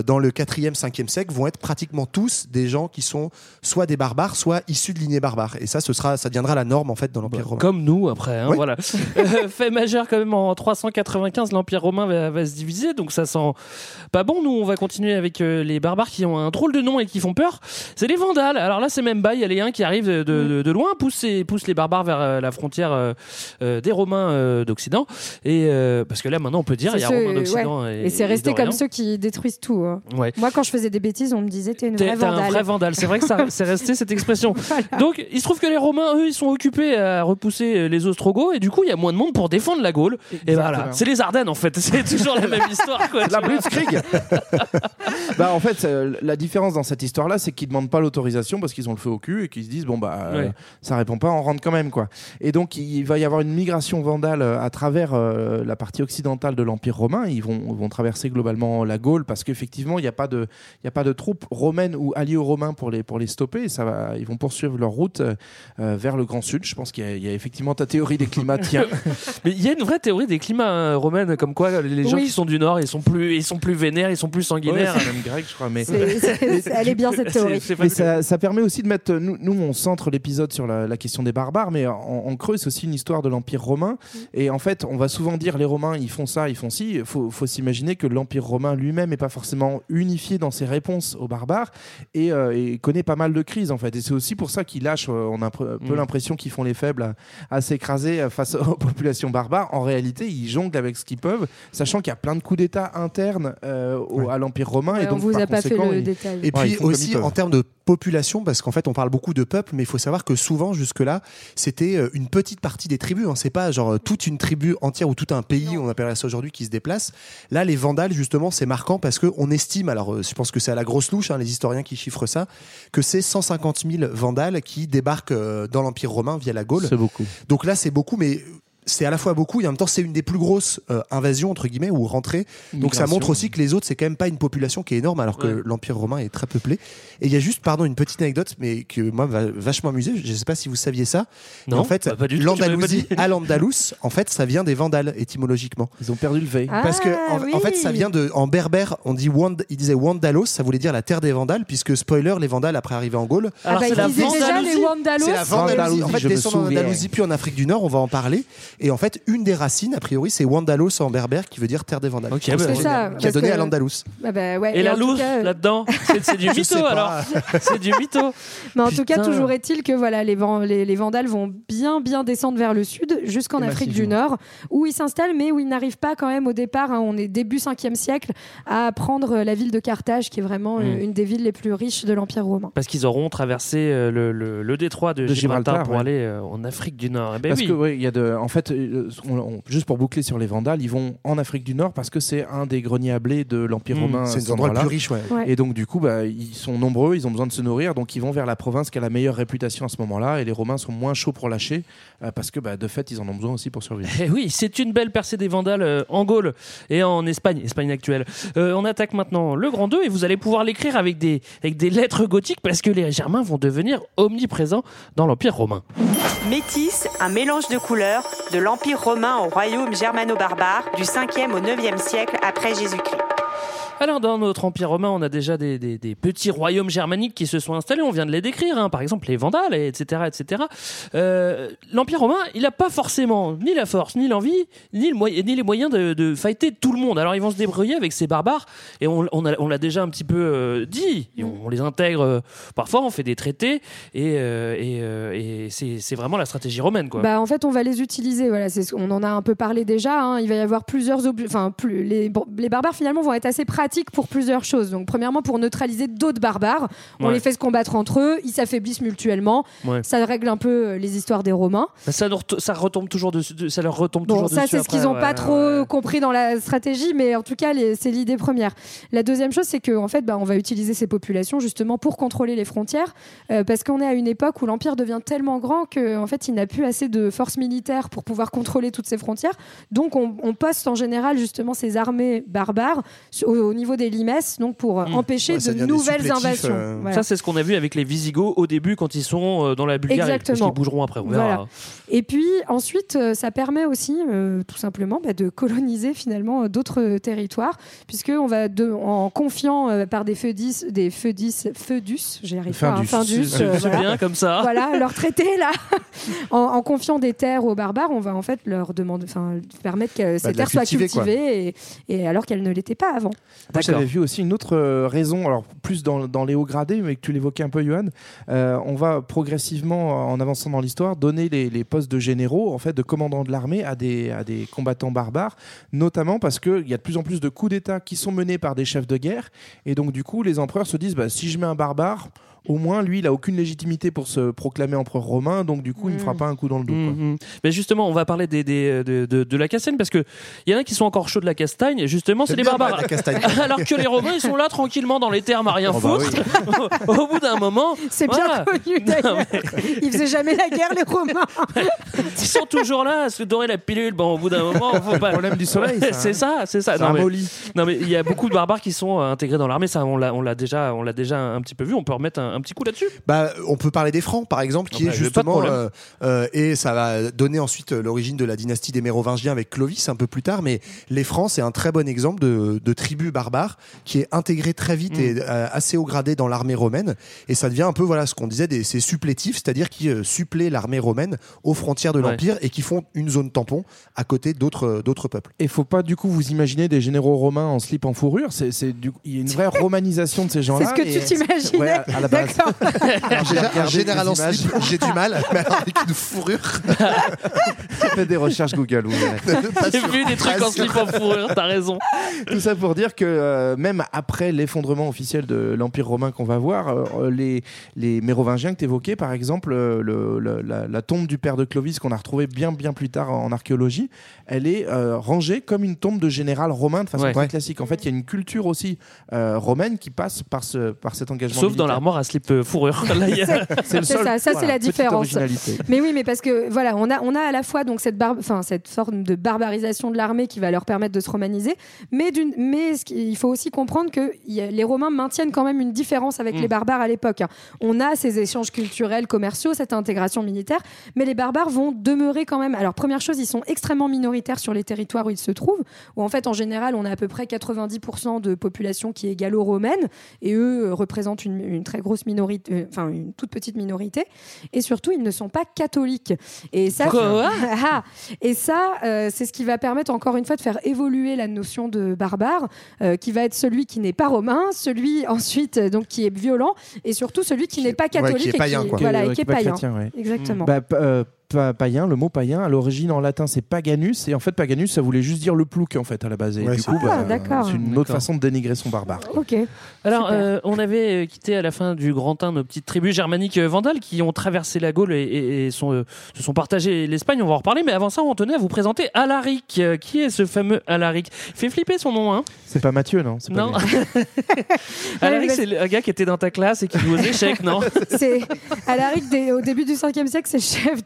dans le 4e, 5e siècle vont être pratiquement tous des gens qui sont soit des barbares, soit issus de lignées barbares. Et ça, ce sera, ça deviendra la norme en fait dans l'Empire romain. Comme nous, après. hein, Oui. voilà. Fait majeur, quand même, en 395, l'Empire romain va, va se diviser. Donc ça sent pas bon. Nous, on va continuer avec euh, les barbares qui ont un drôle de nom et qui font peur. C'est les Vandales. Alors là, c'est même bas. Il y a les uns qui arrivent de, de- de loin, poussent, les barbares vers euh, la frontière euh, des Romains d'Occident. Et parce que là, maintenant, on peut dire, il y a Romains d'Occident. ouais. Et, Et c'est resté comme ceux qui détruisent tout. hein. Ouais. Moi, quand je faisais des bêtises, on me disait t'es une vraie t'es un vandale. vrai vandale. C'est vrai que ça, c'est resté cette expression. Donc, il se trouve que les Romains, eux, ils sont occupés à repousser les Ostrogoths et du coup, il y a moins de monde pour défendre la Gaule. Et voilà, c'est les En fait. C'est toujours la même histoire. Quoi, La. Blitzkrieg Bah en fait, euh, la différence dans cette histoire-là, c'est qu'ils demandent pas l'autorisation parce qu'ils ont le feu au cul et qu'ils se disent bon bah euh, Ouais. ça répond pas, on rentre quand même quoi. Et donc il va y avoir une migration vandale euh, à travers euh, la partie occidentale de l'Empire romain. Ils vont, vont traverser globalement la Gaule parce qu'effectivement il n'y a pas de il a pas de troupes romaines ou alliées aux Romains pour les pour les stopper. Et ça va, ils vont poursuivre leur route vers le Grand Sud. Je pense qu'il y, a- il y a effectivement ta théorie des climats tient. Mais il y a une vraie théorie des climats hein, comme quoi les gens Oui. qui sont du Nord, ils sont plus, ils sont plus vénères, ils sont plus Ouais, sanguinaires. c'est même grec, je crois. Mais C'est- c'est- c'est- elle est bien cette théorie. C'est- Mais ça, ça permet aussi de mettre. Nous, nous on centre l'épisode sur la, la question des barbares, mais en, en creux, c'est aussi une histoire de l'Empire romain. Et en fait, on va souvent dire les Romains, ils font ça, ils font ci. Il faut, faut s'imaginer que l'Empire romain lui-même n'est pas forcément unifié dans ses réponses aux barbares et, euh, et connaît pas mal de crises, en fait. Et c'est aussi pour ça qu'ils lâchent. euh, on a un peu Mm. l'impression qu'ils font les faibles à, à s'écraser euh, face aux populations barbares. En réalité, ils jonglent avec ce qu'ils peuvent, sachant qu'il y a plein de coups d'État internes euh, au- à l'Empire romain. Ouais, et donc, on vous par a pas fait conséquent, le ils- détail. Et puis aussi en termes de population, parce qu'en fait on parle beaucoup de peuple, mais il faut savoir que souvent jusque-là c'était euh, une petite partie des tribus. Hein. C'est pas genre euh, toute une tribu entière ou tout un pays, on appellerait ça aujourd'hui, qui se déplace. Là, les Vandales justement, c'est marquant parce que on estime, alors je pense que c'est à la grosse louche, hein, les historiens qui chiffrent ça, que c'est 150 000 Vandales qui débarquent dans l'Empire romain via la Gaule. C'est beaucoup. Donc là, c'est beaucoup, mais c'est à la fois beaucoup et en même temps c'est une des plus grosses euh, invasions entre guillemets ou rentrées. Donc ça montre aussi que les autres c'est quand même pas une population qui est énorme alors que Ouais. l'Empire romain est très peuplé. Et il y a juste pardon une petite anecdote mais que moi m'a vachement amusé. Je sais pas si vous saviez ça. Non, Mais en fait bah, l'Andalousie à l'Andalous en fait ça vient des Vandales étymologiquement. Ils ont perdu le V. Ah, Parce que en, oui. en fait ça vient de en berbère on dit Wand, il disait Wandalos ça voulait dire la terre des Vandales puisque spoiler les Vandales après arriver en Gaule Ah Alors bah, c'est ils la disaient Vandalousie. C'est la Vandalousie. En fait, je me descendre en souviens. Andalousie puis en Afrique du Nord, on va en parler. Et en fait, une des racines, a priori, c'est Wandalos en berbère, qui veut dire terre des Vandales. Ok, C'est ça, Qui a donné que- à l'Andalous. Ah bah ouais, Et, la tout louche cas, euh, là-dedans, c'est du mytho alors. C'est du mytho. Mais en tout cas, toujours est-il que voilà, les, Van- les, les Vandales vont bien, bien descendre vers le sud, jusqu'en Et Afrique du. Nord, où ils s'installent, mais où ils n'arrivent pas quand même au départ, hein, on est début 5e siècle, à prendre la ville de Carthage, qui est vraiment euh, Mm. une des villes les plus riches de l'Empire romain. Parce qu'ils auront traversé euh, le, le- le détroit de, De Gibraltar, Gibraltar, pour ouais. aller euh, en Afrique du Nord. Eh ben parce oui. que il y a de, en fait, euh, on- on- juste pour boucler sur les Vandales, ils vont en Afrique du Nord parce que c'est un des greniers à blé de l'Empire Mm. romain. C'est un endroit le plus riche, ouais. Ouais. Et donc du coup, bah, ils sont nombreux, ils ont besoin de se nourrir, donc ils vont vers la province qui a la meilleure réputation à ce moment-là. Et les Romains sont moins chauds pour lâcher euh, parce que bah, de fait, ils en ont besoin aussi pour survivre. Eh oui, c'est une belle percée des Vandales euh, en Gaule et en Espagne, Espagne actuelle. Euh, on attaque maintenant le Grand 2 et vous allez pouvoir l'écrire avec des, avec des lettres gothiques parce que les Germains vont devenir omniprésents dans l'Empire romain. Métis, un mélange de couleurs, de l'Empire romain au royaume germano-barbare du 5e au 9e siècle après Jésus-Christ. Alors dans notre Empire romain, on a déjà des, petits royaumes germaniques qui se sont installés, on vient de les décrire, hein. par exemple les Vandales, et etc. etc. Euh, L'Empire romain, il n'a pas forcément ni la force, ni l'envie, ni, les moyens de, de fighter tout le monde. Alors ils vont se débrouiller avec ces barbares, et on, l'a déjà un petit peu euh, dit, on, les intègre euh, parfois, on fait des traités, et, c'est vraiment la stratégie romaine. Quoi. Bah, en fait, on va les utiliser. Voilà, on en a un peu parlé déjà. hein. Il va y avoir plusieurs, enfin, les, les barbares finalement vont être assez pratiques pour plusieurs choses. Donc, premièrement, pour neutraliser d'autres barbares, on Ouais. les fait se combattre entre eux, ils s'affaiblissent mutuellement. Ouais. Ça règle un peu euh, les histoires des Romains. Ça, leur ret- ça retombe toujours dessus, ça leur retombe Bon, toujours ça, dessus. c'est ce qu'ils n'ont ouais, pas ouais, trop ouais. compris dans la stratégie, mais en tout cas, c'est l'idée première. La deuxième chose, c'est qu'en fait, bah, on va utiliser ces populations justement pour contrôler les frontières, euh, parce qu'on est à une époque où l'Empire devient tellement grand qu'en en fait, il n'a plus assez de forces militaires pour pouvoir contrôler toutes ces frontières. Donc, on, on poste en général justement ces armées barbares au, au niveau des limes, donc pour euh, Mm. empêcher Ouais, de nouvelles invasions. euh, Voilà. Ça, c'est ce qu'on a vu avec les Visigoths au début quand ils sont euh, dans la Bulgarie. Parce Exactement. qu'ils bougeront après. On verra. Voilà. Et puis ensuite, ça permet aussi, euh, tout simplement, bah, de coloniser finalement d'autres territoires, puisque on va de, en confiant euh, par des feudis, des feudis, feudus, j'y arrive pas, hein, C'est bien comme ça. Voilà, leur traité là, en, en confiant des terres aux barbares, on va en fait leur demander, enfin permettre que ces Bah, la terres soient cultivées, et, et alors qu'elles ne l'étaient pas avant. J'avais vu aussi une autre euh, raison, alors plus dans, dans les hauts gradés, mais que tu l'évoquais un peu, Johan. Euh, on va progressivement, en avançant dans l'histoire, donner les, les postes de généraux, en fait, de commandants de l'armée à des, à des combattants barbares, notamment parce qu'il y a de plus en plus de coups d'État qui sont menés par des chefs de guerre. Et donc, du coup, les empereurs se disent bah, si je mets un barbare, au moins, lui, il a aucune légitimité pour se proclamer empereur romain, donc du coup, il ne me fera Mm. pas un coup dans le dos. quoi. Mhm. Mais justement, on va parler des, des- de, de- de la castagne parce que il y en a qui sont encore chauds de la castagne. et Justement, c'est les barbares. Alors que les Romains, ils sont là tranquillement dans les termes à rien Oh bah foutre. Au bout d'un moment, C'est bien connu d'ailleurs. Ils faisaient jamais la guerre les Romains. ils sont toujours là à se dorer la pilule. Bon, au bout d'un moment, faut pas. Problème du soleil, ça, hein. c'est ça, c'est ça. Non, mais- mais il y a beaucoup de barbares qui sont euh, intégrés dans l'armée, ça on l'a on l'a déjà on l'a déjà un petit peu vu, on peut remettre un, un petit coup là-dessus? Bah, on peut parler des Francs, par exemple, qui Ah bah, est de justement euh, euh, et ça va donner ensuite euh, l'origine de la dynastie des Mérovingiens avec Clovis un peu plus tard. Mais les Francs, c'est un très bon exemple de, de tribu barbare qui est intégré très vite Mm. et euh, assez haut gradé dans l'armée romaine. Et ça devient un peu voilà ce qu'on disait, des, ces supplétifs, c'est-à-dire qui euh, suppléent l'armée romaine aux frontières de Ouais. l'empire et qui font une zone tampon à côté d'autres d'autres peuples. Et faut pas du coup vous imaginer des généraux romains en slip en fourrure? C'est, c'est il y a une vraie romanisation de ces C'est gens-là. ce que et- tu t'imaginais. Ouais, à la base. Alors, Déjà, un général en slip, j'ai du mal, mais alors avec une fourrure. Faites des recherches Google. J'ai vu des trucs en slip en fourrure, t'as raison. Tout ça pour dire que euh, même après l'effondrement officiel de l'Empire romain qu'on va voir, euh, les, les Mérovingiens que tu évoquais, par exemple, euh, le- le- la, la tombe du père de Clovis qu'on a retrouvée bien, bien plus tard en archéologie, elle est euh, rangée comme une tombe de général romain de façon Ouais. très Ouais. classique. En fait, il y a une culture aussi euh, romaine qui passe par, ce, par cet engagement. Sauf dans l'armoire à slip euh, fourrure. C'est ça, ça, c'est voilà, la différence. Mais oui, mais parce que voilà, on a, on a à la fois donc cette, bar- enfin, cette forme de barbarisation de l'armée qui va leur permettre de se romaniser, mais, mais il faut aussi comprendre que a- les Romains maintiennent quand même une différence avec Mm. les barbares à l'époque. hein. On a ces échanges culturels, commerciaux, cette intégration militaire, mais les barbares vont demeurer quand même. Alors première chose, ils sont extrêmement minoritaires sur les territoires où ils se trouvent, où en fait en général on a à peu près 90% de population qui est gallo-romaine, et eux euh, représentent une, une très grosse grosse minorité, euh, enfin une toute petite minorité, et surtout ils ne sont pas catholiques. Et ça, Quoi Ah, et ça, euh, c'est ce qui va permettre encore une fois de faire évoluer la notion de barbare, euh, qui va être celui qui n'est pas romain, celui ensuite donc qui est violent, et surtout celui qui n'est pas catholique qui est et païen, qui, quoi. voilà, Ouais, et qui est païen. chrétien, ouais. Exactement. Bah, euh, pa- païen, le mot païen, à l'origine en latin c'est paganus, et en fait paganus ça voulait juste dire le plouc en fait à la base. Et Ouais, du c'est coup, Ah, bah, c'est une autre façon de dénigrer son barbare. Ok. Alors, euh, on avait euh, quitté à la fin du Grand 1 nos petites tribus germaniques euh, vandales qui ont traversé la Gaule et, et- et sont, euh, se sont partagées l'Espagne. On va en reparler, mais avant ça, on tenait à vous présenter Alaric. Euh, Qui est ce fameux Alaric? Fait flipper son nom, hein C'est pas Mathieu, non? C'est pas Non. Alaric, c'est le- un gars qui était dans ta classe et qui joue aux échecs, non? C'est Alaric des- au début du 5e siècle, c'est chef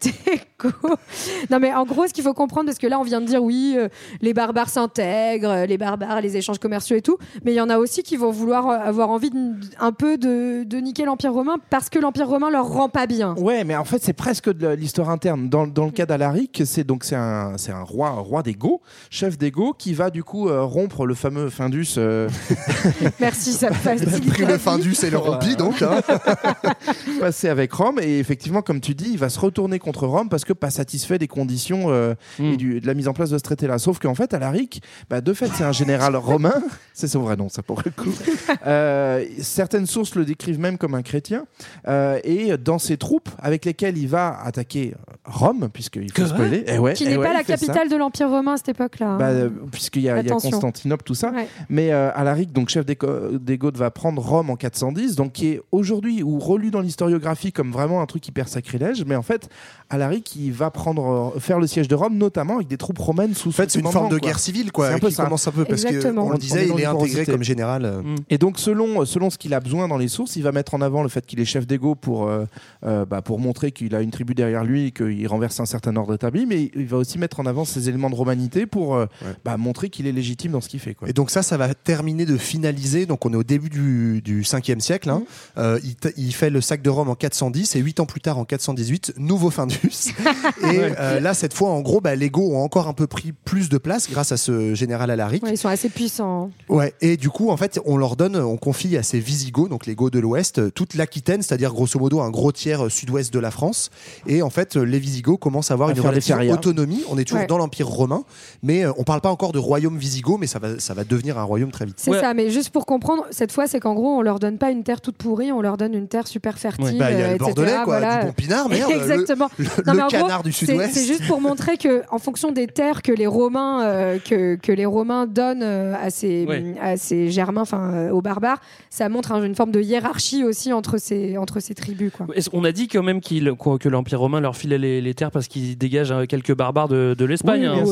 Non mais en gros, ce qu'il faut comprendre, parce que là on vient de dire oui, euh, les barbares s'intègrent, euh, les barbares, les échanges commerciaux et tout, mais il y en a aussi qui vont vouloir euh, avoir envie de- un peu de, de niquer l'Empire romain parce que l'Empire romain leur rend pas bien. Ouais, mais en fait, c'est presque de l'histoire interne. Dans, dans le cas d'Alaric, c'est donc c'est un, c'est un roi, un roi des Goths, chef des Goths, qui va du coup euh, rompre le fameux Findus. euh, Merci, ça facilite pris le. Findus et le rompi, donc. hein. passer avec Rome et effectivement comme tu dis il va se retourner contre Rome parce que pas satisfait des conditions euh, Mm. et du- de la mise en place de ce traité là sauf qu'en fait Alaric bah, de fait c'est un général romain c'est son vrai nom ça pour le coup Euh, certaines sources le décrivent même comme un chrétien Euh, et dans ses troupes avec lesquelles il va attaquer Rome puisqu'il faut spoiler eh ouais, Qui eh n'est ouais, pas la ça. capitale de l'Empire romain à cette époque-là. hein. Bah, euh, puisqu'il y, y a. Constantinople, tout ça. Ouais. Mais euh, Alaric, donc chef des, des Goths, va prendre Rome en 410, donc qui est aujourd'hui ou relu dans l'historiographie comme vraiment un truc hyper sacrilège. Mais en fait, Alaric, il va prendre, euh, faire le siège de Rome, notamment avec des troupes romaines sous En fait, c'est une forme de guerre civile, quoi, C'est un peu qui ça. commence un peu parce Exactement. qu'on On- le on disait, il est intégré comme général. euh, Et donc, selon, selon ce qu'il a besoin dans les sources, il va mettre en avant le fait qu'il est chef d'ego pour, euh, euh, bah, pour montrer qu'il a une tribu derrière lui et qu'il renverse un certain ordre établi, mais il va aussi mettre en avant ses éléments de romanité pour euh, bah, montrer qu'il est légitime dans ce qu'il fait. Quoi. Et donc ça, ça va terminer de finaliser. Donc on est au début du, du 5e siècle. Hein. Euh, il, t- il fait le sac de Rome en 410 et 8 ans plus tard, en 418, nouveau Findus. et euh, là, cette fois, en gros, bah, les Goths ont encore un peu pris plus de place grâce à ce général Alaric. Ouais, ils sont assez puissants. Ouais, et du coup, en fait, on leur donne, on confie à ces Visigoths, donc les Goths de l'Ouest, toute l'Aquitaine, c'est-à-dire grosso modo un gros tiers euh, sud-ouest de la France. Et en fait, euh, les Visigoths commencent à avoir À une relative autonomie. On est toujours Ouais. dans l'Empire romain, mais on parle pas encore de royaume Visigoth, mais ça va, ça va devenir un royaume très vite. C'est ça, mais juste pour comprendre, cette fois, c'est qu'en gros, on leur donne pas une terre toute pourrie, on leur donne une terre super fertile. Ouais. Bah, il y a le etc. Bordelais, quoi, Voilà. du bon pinard, merde, le- Exactement. le- Non, le gros, canard du c'est- Sud-Ouest. C'est juste pour montrer que, en fonction des terres que les Romains, euh, que, que les Romains donnent euh, à ces, à ces Germains, enfin euh, aux barbares, ça montre un- une forme de hiérarchie aussi entre ces, entre ces tribus. Quoi. On a dit quand même que l'Empire romain leur filait les, les terres parce qu'ils dégagent quelques barbares de, de l'Espagne. Oui, hein.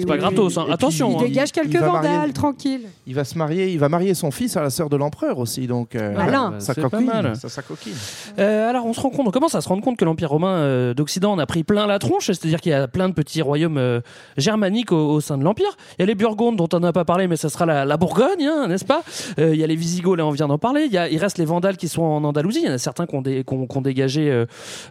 c'est pas oui, gratos, hein. Attention. Ils hein. dégagent quelques il vandales, marier- tranquille. Il va se marier, il va marier son fils à la sœur de l'empereur aussi, donc euh, Malin. ça C'est pas coquine, mal. ça, ça coquine. Euh, alors on se rend compte, on commence à se rendre compte que l'Empire romain euh, d'Occident en a pris plein la tronche, c'est-à-dire qu'il y a plein de petits royaumes euh, germaniques au, au sein de l'Empire. Il y a les Burgondes dont on n'a pas parlé, mais ça sera la, la Bourgogne, hein, n'est-ce pas? Euh, Il y a les Visigoths, là on vient d'en parler. Il, y a, il reste les Vandales qui sont en Andalousie. Il y en a certains qui ont, dé- qui ont- qui ont dégagé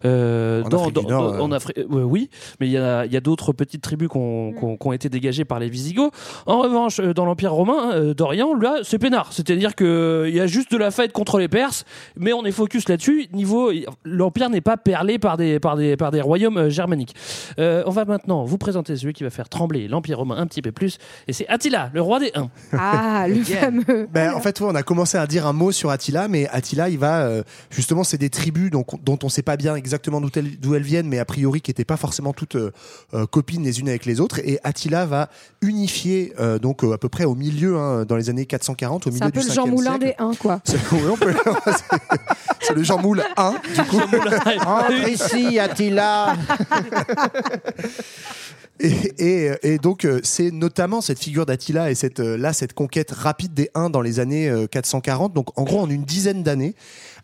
euh, En dans, Afrique du dans- Nord, dans- en. Afrique. euh, oui, mais il y a, il y a d'autres petites tribus qui ont, qui ont- qui ont été dégagées par les Visigoths. En revanche, dans l'Empire romain euh, d'Orient, là, c'est peinard. C'est-à-dire qu'il y a juste de la fête contre les Perses, mais on est focus là-dessus. Niveau, l'Empire n'est pas perlé par des, par des, par des royaumes euh. Euh, on va maintenant vous présenter celui qui va faire trembler l'Empire romain un petit peu plus, et c'est Attila, le roi des Huns. Ah, le fameux. Ben, en fait, ouais, on a commencé à dire un mot sur Attila, mais Attila, il va euh, justement, c'est des tribus donc, dont on ne sait pas bien exactement d'où elles, d'où elles viennent, mais a priori qui n'étaient pas forcément toutes euh, copines les unes avec les autres. Et Attila va unifier euh, donc euh, à peu près au milieu, hein, dans les années 440, au C'est milieu un peu du le Jean 5e Moulin siècle. des 1, quoi. C'est oui, on peut- c'est- c'est le Jean Moule 1, du coup. Entre ici, Attila. Et, et, et donc, euh, c'est notamment cette figure d'Attila et cette, euh, là, cette conquête rapide des Huns dans les années euh, 440. Donc, en gros, en une dizaine d'années,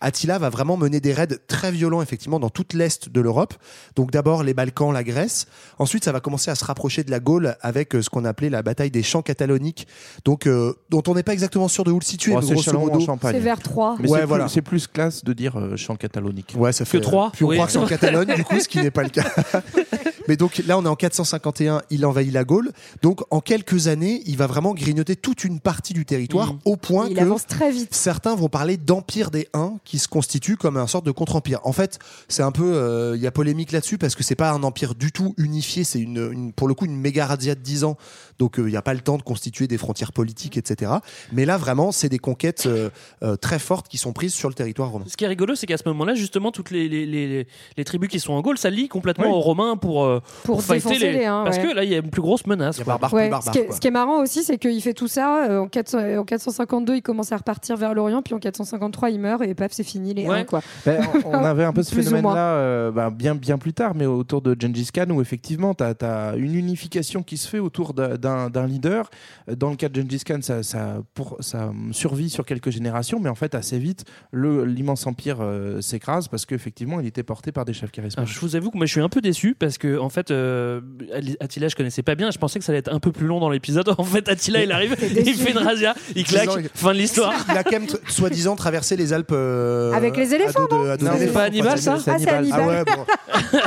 Attila va vraiment mener des raids très violents, effectivement, dans toute l'Est de l'Europe. Donc, d'abord, les Balkans, la Grèce. Ensuite, ça va commencer à se rapprocher de la Gaule avec euh, ce qu'on appelait la bataille des champs cataloniques. Donc, euh, dont on n'est pas exactement sûr de où le situer, mais c'est vers 3. Mais Ouais, c'est, voilà. plus, c'est plus classe de dire euh, chant catalonique. Ouais, ça fait. trois, Puis on oui. croit que c'est en Catalogne, du coup, ce qui pas le cas. Mais donc là, on est en 451, il envahit la Gaule. Donc en quelques années, il va vraiment grignoter toute une partie du territoire au point Il que avance très vite. certains vont parler d'empire des Huns qui se constitue comme un sorte de contre-empire. En fait, c'est un peu, euh, il y a polémique là-dessus parce que c'est pas un empire du tout unifié. C'est une, une- pour le coup une méga razzia de 10 ans. Donc euh, il n'y a pas le temps de constituer des frontières politiques, etc. Mais là, vraiment, c'est des conquêtes euh, euh, très fortes qui sont prises sur le territoire romain. Ce qui est rigolo, c'est qu'à ce moment-là, justement, toutes les, les, les, les tribus qui sont en Gaule, ça lie complètement Oui. aux Romains pour, euh, Pour fighter défoncer les Huns, Parce ouais. que là, il y a une plus grosse menace. quoi. Ouais, ce, qui est, ce qui est marrant aussi, c'est qu'il fait tout ça. euh, en, 400 euh, en 452, il commence à repartir vers l'Orient, puis en 453, il meurt et paf, c'est fini les Ouais. Quoi. Ben, on, avait un peu ce phénomène-là euh, ben, bien, bien plus tard, mais autour de Gengis Khan, où effectivement, tu as, une unification qui se fait autour d'un- leader. Dans le cas de Gengis Khan, ça, ça, pour, ça survit sur quelques générations, mais en fait, assez vite, l'immense empire euh, s'écrase parce qu'effectivement, il était porté par des chefs Alors, charismatiques. je vous avoue que moi je suis un peu déçu parce que en fait euh, Attila je connaissais pas bien je pensais que ça allait être un peu plus long dans l'épisode en fait Attila il arrive il fait une razzia il claque fin de l'histoire Il a quand même, soi-disant, traversé les Alpes. euh, Avec les éléphants, non Non, c'est pas Hannibal, ça Ah, c'est Hannibal. Ah ouais, bon.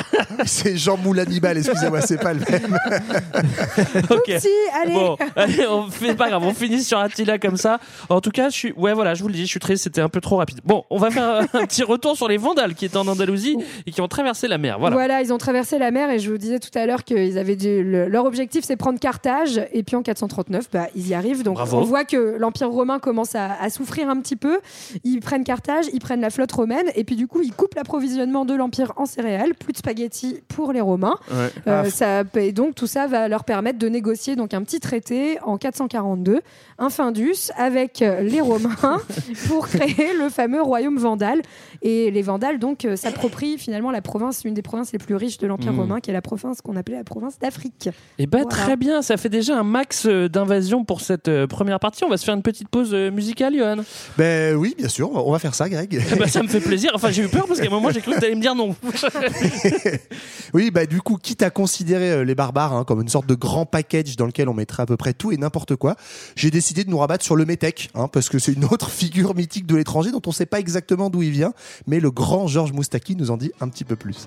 c'est Jean Moule Hannibal, excusez-moi, c'est pas le même. ok Si, allez. Bon, allez, on fait pas grave, on finit sur Attila comme ça. En tout cas, je suis, ouais, voilà, je vous le dis, je suis triste, c'était un peu trop rapide. Bon, on va faire un petit retour sur les Vandales qui étaient en Andalousie et qui ont traversé la mer. Voilà. Voilà. ils ont traversé la mer et je vous disais tout à l'heure qu'ils avaient dû- le- leur objectif c'est prendre Carthage et puis en 439 bah, ils y arrivent donc Bravo. on voit que l'empire romain commence à, à souffrir un petit peu ils prennent Carthage ils prennent la flotte romaine et puis du coup ils coupent l'approvisionnement de l'empire en céréales plus de spaghettis pour les romains Ouais. Euh, Ah, ça, et donc tout ça va leur permettre de négocier donc un petit traité en 442, un Findus avec les Romains pour créer le fameux royaume vandal. Et les Vandales donc euh, s'approprient finalement la province, une des provinces les plus riches de l'Empire Mm. romain, qui est la province qu'on appelait la province d'Afrique. Et bah Voilà. très bien, ça fait déjà un max euh, d'invasion pour cette euh, première partie. On va se faire une petite pause euh, musicale, Johan. Ben oui, bien sûr, on va faire ça, Greg. Eh ben, ça me fait plaisir. Enfin, j'ai eu peur parce qu'à un moment, j'ai cru que t'allais me dire non. Oui, bah du coup, quitte à considérer les barbares hein, comme une sorte de grand package dans lequel on mettrait à peu près tout et n'importe quoi, j'ai décidé de nous rabattre sur le Métèque, hein, parce que c'est une autre figure mythique de l'étranger dont on ne sait pas exactement d'où il vient, mais le grand Georges Moustaki nous en dit un petit peu plus.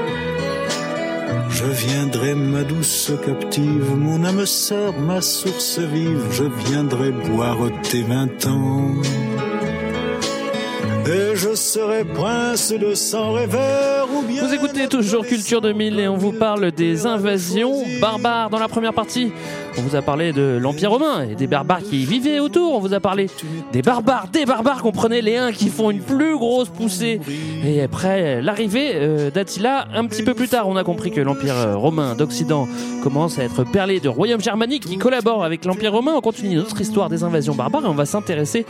Je viendrai, ma douce captive, mon âme sœur, ma source vive, je viendrai boire tes vingt ans. Et je serai prince de sang rêveur. Vous écoutez toujours Culture 2000 et on vous parle des invasions barbares. Dans la première partie, on vous a parlé de l'Empire romain et des barbares qui y vivaient autour. On vous a parlé des barbares, des barbares, comprenez les uns qui font une plus grosse poussée. Et après l'arrivée euh, d'Attila, un petit peu plus tard, on a compris que l'Empire romain d'Occident commence à être perlé de royaumes germaniques qui collaborent avec l'Empire romain. On continue notre histoire des invasions barbares et on va s'intéresser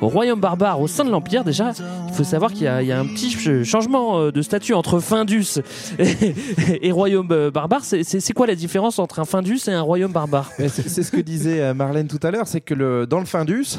au royaume barbare au sein de l'Empire. Déjà, il faut savoir qu'il y, a- il y a un petit ch- changement euh, de statut entre Findus et, et royaume euh, barbare. C'est- quoi la différence entre un Findus et un royaume barbare? C'est ce que disait euh, Marlène tout à l'heure, c'est que le, dans le Findus,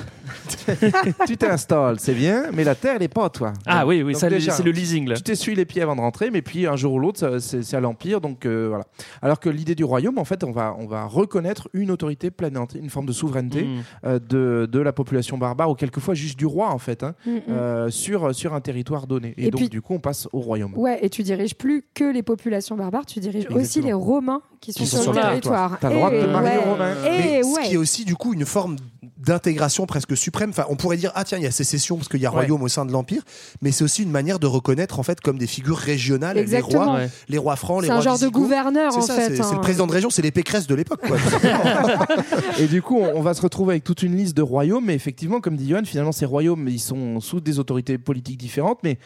tu t'installes, c'est bien, mais la terre, elle n'est pas à toi. Ah Donc- oui, oui, c'est le leasing là. Tu t'essuies les pieds avant de rentrer, mais puis un jour ou l'autre, c'est à l'Empire. Donc euh, voilà. Alors que l'idée du royaume, en fait, on va, on va reconnaître une autorité planétaire, une forme de souveraineté Mm. euh, de, de la population barbare, ou quelquefois juste du roi, en fait, hein, Mm, mm. euh, sur, sur un territoire donné. Et, Et donc, puis- du coup, on passe au royaume. Ouais, et tu diriges plus que les populations barbares, tu diriges aussi les Romains qui sont Qui sur, sont le territoire. territoire. T'as le droit de te marier ouais. aux Romains. Et Mais ce qui est aussi du coup une forme d'intégration presque suprême. Enfin, on pourrait dire ah tiens il y a sécession parce qu'il y a Ouais. royaume au sein de l'empire, mais c'est aussi une manière de reconnaître en fait comme des figures régionales Exactement. les rois, Ouais. les rois francs, les C'est un rois genre de gouverneur C'est en ça, fait. c'est c'est hein. le président de région, c'est les Pécresse de l'époque. quoi. Et du coup, on, on va se retrouver avec toute une liste de royaumes. Mais effectivement, comme dit Johan, finalement, ces royaumes, ils sont sous des autorités politiques différentes. Mais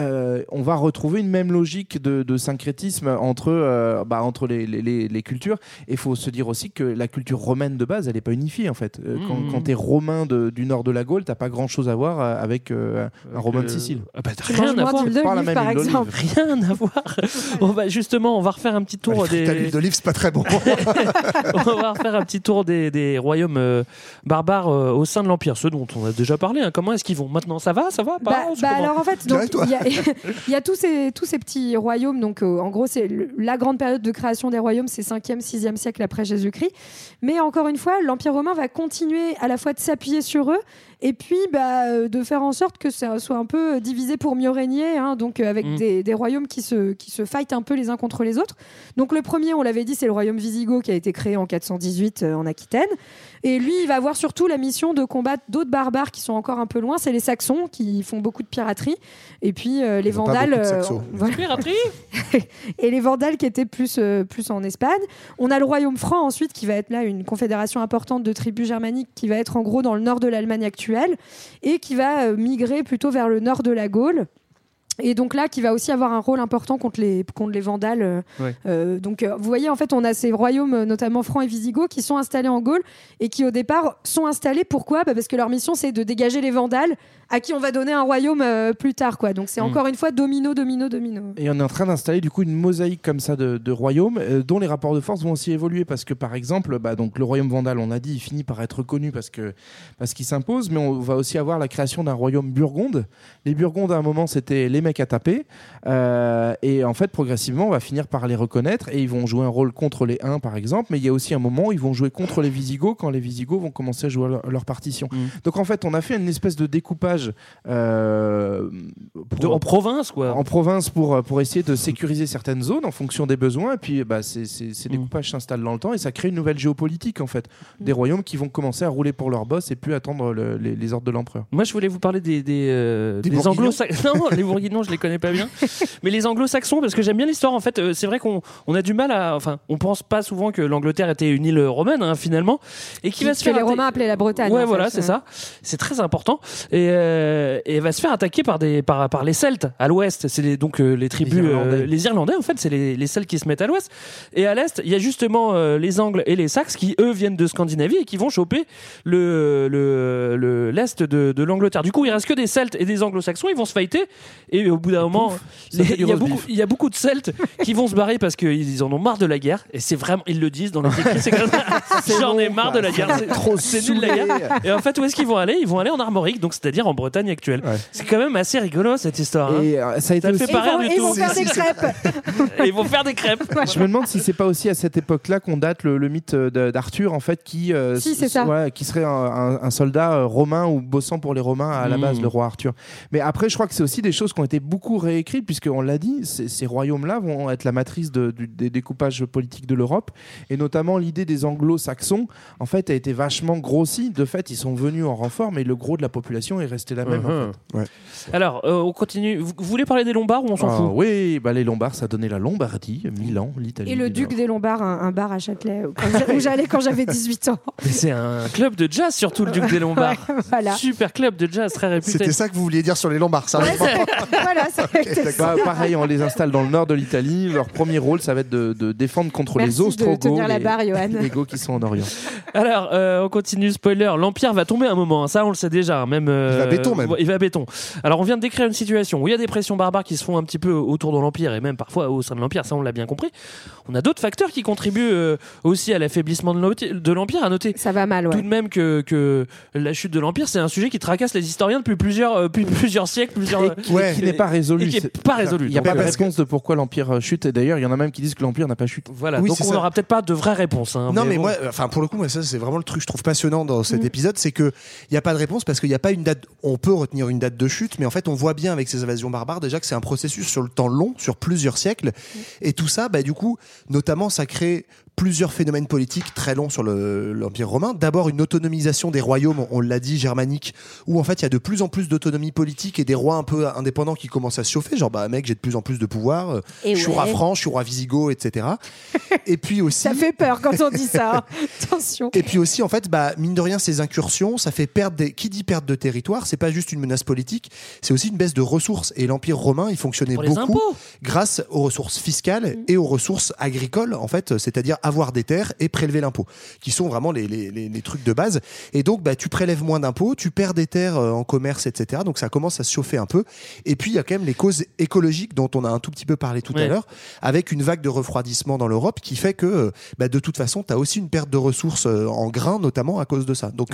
euh, on va retrouver une même logique de, de syncrétisme entre, euh, bah, entre les, les- les- les cultures. Et il faut se dire aussi que la culture romaine de base, elle n'est pas unifiée en fait. Euh, Quand, Mhm. quand tu es romain de- du nord de la Gaule, t'as pas grand chose à voir avec euh, un romain de Sicile. ah bah, rien à voir. Pas la même par exemple. Rien à voir. On va justement, on va refaire un petit tour Putain, l'huile des. d'olive, c'est pas très bon. on va refaire un petit tour des, des royaumes euh, barbares euh, au sein de l'Empire, ceux dont on a déjà parlé. hein. Comment est-ce qu'ils vont? Maintenant Ça va? Ça va? Pas Bah, bah alors en fait, donc, y a, il y a tous, ces, tous ces petits royaumes. Donc euh, en gros, c'est la grande période de création des royaumes, c'est 5e, 6e siècle après Jésus-Christ. Mais encore une fois, l'Empire romain va continuer à la fois de s'appuyer sur eux et puis bah, euh, de faire en sorte que ça soit un peu divisé pour mieux régner, hein, donc euh, avec Mm. des, des royaumes qui se, qui se fightent un peu les uns contre les autres. Donc le premier, on l'avait dit, c'est le royaume wisigoth qui a été créé en 418 euh, en Aquitaine. Et lui, il va avoir surtout la mission de combattre d'autres barbares qui sont encore un peu loin. C'est les Saxons qui font beaucoup de piraterie. Et puis euh, les Vandales. euh, voilà. Et les Vandales qui étaient plus, euh, plus en Espagne. On a le royaume franc ensuite qui va être là une confédération importante de tribus germaniques qui va être en gros dans le nord de l'Allemagne actuelle et qui va euh, migrer plutôt vers le nord de la Gaule. Et donc là, qui va aussi avoir un rôle important contre les, contre les Vandales. euh, Ouais. euh, donc euh, vous voyez, en fait, on a ces royaumes, notamment francs et visigoths, qui sont installés en Gaule et qui au départ sont installés. Pourquoi? Bah, Parce que leur mission, c'est de dégager les Vandales à qui on va donner un royaume euh, plus tard. Quoi. Donc c'est Mm. encore une fois domino, domino, domino. Et on est en train d'installer du coup une mosaïque comme ça de, de royaumes euh, dont les rapports de force vont aussi évoluer parce que par exemple bah, donc le royaume vandal on a dit il finit par être reconnu parce que parce qu'il s'impose mais on va aussi avoir la création d'un royaume burgonde les burgondes à un moment c'était les mecs à taper euh, et en fait progressivement on va finir par les reconnaître et ils vont jouer un rôle contre les Huns par exemple mais il y a aussi un moment où ils vont jouer contre les Visigoths quand les Visigoths vont commencer à jouer leur, leur partition donc en fait on a fait une espèce de découpage euh, pour- De- en province, quoi. en province pour, pour essayer de sécuriser certaines zones en fonction des besoins. Et puis, bah, ces, ces- ces découpages s'installent dans le temps et ça crée une nouvelle géopolitique, en fait. Des royaumes qui vont commencer à rouler pour leur boss et plus attendre le- les, les ordres de l'empereur. Moi, je voulais vous parler des, des, euh, Des des Bourguignons anglo-saxons. Non, les bourguignons, je les connais pas bien. Mais les anglo-saxons, parce que j'aime bien l'histoire. En fait, euh, c'est vrai qu'on on a du mal à. Enfin, on pense pas souvent que l'Angleterre était une île romaine, hein, finalement. Et qui Qui- va se que faire. les Romains appelaient la Bretagne. Ouais, en voilà, fait, c'est ouais. ça. C'est très important. Et, euh, et elle va se faire attaquer par, des, par, par les Celtes à l'ouest. C'est donc euh, les tribus. Les euh, Irlandais. Les Irlandais, en fait, c'est les, les seuls qui se mettent à l'ouest. Et à l'est, il y a justement euh, les Angles et les Saxes qui, eux, viennent de Scandinavie et qui vont choper le le- le- l'est de, de l'Angleterre. Du coup, il reste que des Celtes et des Anglo-Saxons. Ils vont se fighter. Et au bout d'un moment, il y, a beaucoup- beef. il y a beaucoup de Celtes qui vont se barrer parce qu'ils en ont marre de la guerre. Et c'est vraiment, ils le disent dans les écrits. C'est comme ça. J'en ai marre de la guerre. C'est Trop c'est nul la guerre. Et en fait, où est-ce qu'ils vont aller? Ils vont aller en Armorique, donc c'est-à-dire en Bretagne actuelle. C'est quand même assez rigolo cette histoire. hein. Et euh, ça a été fait pas rire Et du ils vont tout. faire des crêpes. Et ils vont faire des crêpes. Je me demande si c'est pas aussi à cette époque-là qu'on date le, le mythe de- d'Arthur en fait qui euh, qui serait un, un- un soldat euh, romain ou bossant pour les Romains à la Mm. base le roi Arthur. Mais après je crois que c'est aussi des choses qui ont été beaucoup réécrites puisque on l'a dit ces, ces royaumes-là vont être la matrice de- du- des découpages politiques de l'Europe et notamment l'idée des Anglo-Saxons en fait a été vachement grossie. De fait ils sont venus en renfort mais le gros de la population est resté la même. en fait. Alors, euh, on continue. Vous, vous voulez parler des Lombards ou on s'en Ah fout? oui, bah les Lombards ça donnait la Lombardie, Milan, l'Italie. Et le du duc des Lombards, un, un bar à Châtelet, où j'allais quand j'avais 18 ans. Mais c'est un club de jazz, surtout le Duc des Lombards. voilà. Super club de jazz, très réputé. C'était ça que vous vouliez dire sur les Lombards, ça Ouais, voilà. Bah, pareil, on les installe dans le nord de l'Italie. Leur premier rôle, ça va être de, de défendre contre Merci les de Ostrogoths, tenir la les, barre, Johan. les Goths qui sont en Orient. Alors, euh, on continue, spoiler. L'Empire va tomber un moment, hein, ça on le sait déjà. hein, Même, euh, Il va à béton, même. Il va à béton. Alors, on vient de décrire une situation où il y a des pressions barbares qui se font un petit peu autour de l'Empire et même parfois au sein de l'Empire, ça on l'a bien compris. On a d'autres facteurs qui contribuent euh, aussi à l'affaiblissement de l'Empire-. À noter Ça va mal, tout ouais. de même que, que la chute de l'Empire, c'est un sujet qui tracasse les historiens depuis plusieurs, euh, siècles, plusieurs. Et qui, Ouais. qui n'est pas résolu. Qui est pas résolu. Il n'y a pas de euh, réponse de pourquoi l'Empire euh, chute. Et d'ailleurs, il y en a même qui disent que l'Empire n'a pas chuté. Voilà, Oui, donc on n'aura peut-être pas de vraie réponse. hein, Non, mais, bon. moi, enfin, pour le coup, moi, ça, c'est vraiment le truc que je trouve passionnant dans Mm. cet épisode, c'est que il n'y a pas de réponse parce qu'il n'y a pas une date. On peut retenir une date de chute, mais en fait, on voit bien avec ces invasions barbares déjà que c'est un processus sur le temps long, sur plusieurs siècles, Mm. et tout ça, bah, du coup, notamment, ça crée plusieurs phénomènes politiques très longs sur le- l'Empire romain. D'abord, une autonomisation des royaumes, on l'a dit, germaniques, où en fait, il y a de plus en plus d'autonomie politique et des rois un peu indépendants qui commencent à se chauffer. Genre, bah, mec, j'ai de plus en plus de pouvoir. euh, Et je suis ouais. roi franc, je suis roi visigoth, etc. et puis aussi. Ça fait peur quand on dit ça. hein. Attention. Et puis aussi, en fait, bah, mine de rien, ces incursions, ça fait perdre des. Qui dit perte de territoire, c'est pas juste une menace politique, c'est aussi une baisse de ressources. Et l'Empire romain, il fonctionnait Pour beaucoup grâce aux ressources fiscales et aux ressources agricoles, en fait, c'est-à-dire avoir des terres et prélever l'impôt, qui sont vraiment les, les, les, les trucs de base. Et donc, bah, tu prélèves moins d'impôts, tu perds des terres euh, en commerce, etc. Donc, ça commence à se chauffer un peu. Et puis, il y a quand même les causes écologiques dont on a un tout petit peu parlé tout Ouais. à l'heure, avec une vague de refroidissement dans l'Europe qui fait que, euh, bah, de toute façon, tu as aussi une perte de ressources euh, en grains, notamment à cause de ça. Donc,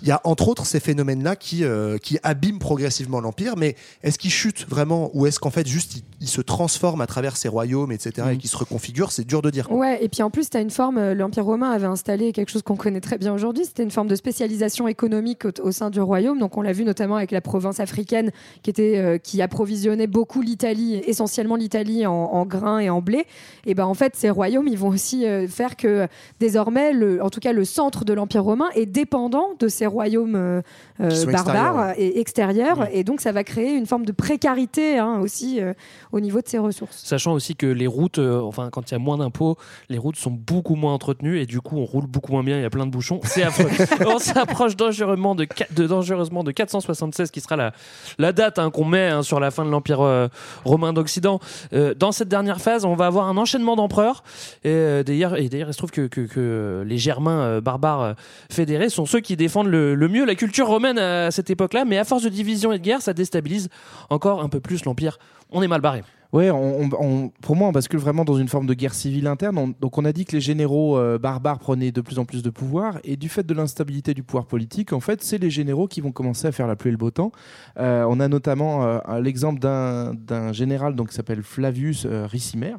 il y a entre autres ces phénomènes-là qui, euh, qui abîment progressivement l'Empire. Mais est-ce qu'ils chutent vraiment ou est-ce qu'en fait, juste, ils, se transforment à travers ces royaumes, etc., et qu'ils se reconfigurent? C'est dur de dire. quoi. Ouais, et puis en plus, as une forme, euh, l'Empire romain avait installé quelque chose qu'on connaît très bien aujourd'hui, c'était une forme de spécialisation économique au, au sein du royaume. Donc on l'a vu notamment avec la province africaine qui, était, euh, qui approvisionnait beaucoup l'Italie, essentiellement l'Italie en, en grains et en blé. Et ben en fait, ces royaumes, ils vont aussi euh, faire que désormais, le, en tout cas le centre de l'Empire romain est dépendant de ces royaumes euh, barbares extérieurs. et extérieurs. Et donc ça va créer une forme de précarité hein, aussi euh, au niveau de ces ressources. Sachant aussi que les routes, euh, enfin quand il y a moins d'impôts, les routes sont beaucoup moins entretenues et du coup on roule beaucoup moins bien, il y a plein de bouchons. C'est affreux. on s'approche dangereusement de, qua- de, dangereusement de 476 qui sera la, la date hein, qu'on met hein, sur la fin de l'Empire euh, romain d'Occident. Euh, dans cette dernière phase, on va avoir un enchaînement d'empereurs. Et euh, d'ailleurs, il se trouve que, que- que les Germains barbares fédérés sont ceux qui défendent le, le mieux la culture romaine à cette époque-là. Mais à force de division et de guerre, ça déstabilise encore un peu plus l'Empire. On est mal barré. Ouais, on, on- on- pour moi, on bascule vraiment dans une forme de guerre civile interne. On- donc, on a dit que les généraux euh, barbares prenaient de plus en plus de pouvoir, et du fait de l'instabilité du pouvoir politique, en fait, c'est les généraux qui vont commencer à faire la pluie et le beau temps. Euh, on a notamment euh, l'exemple d'un général donc qui s'appelle Flavius Ricimer,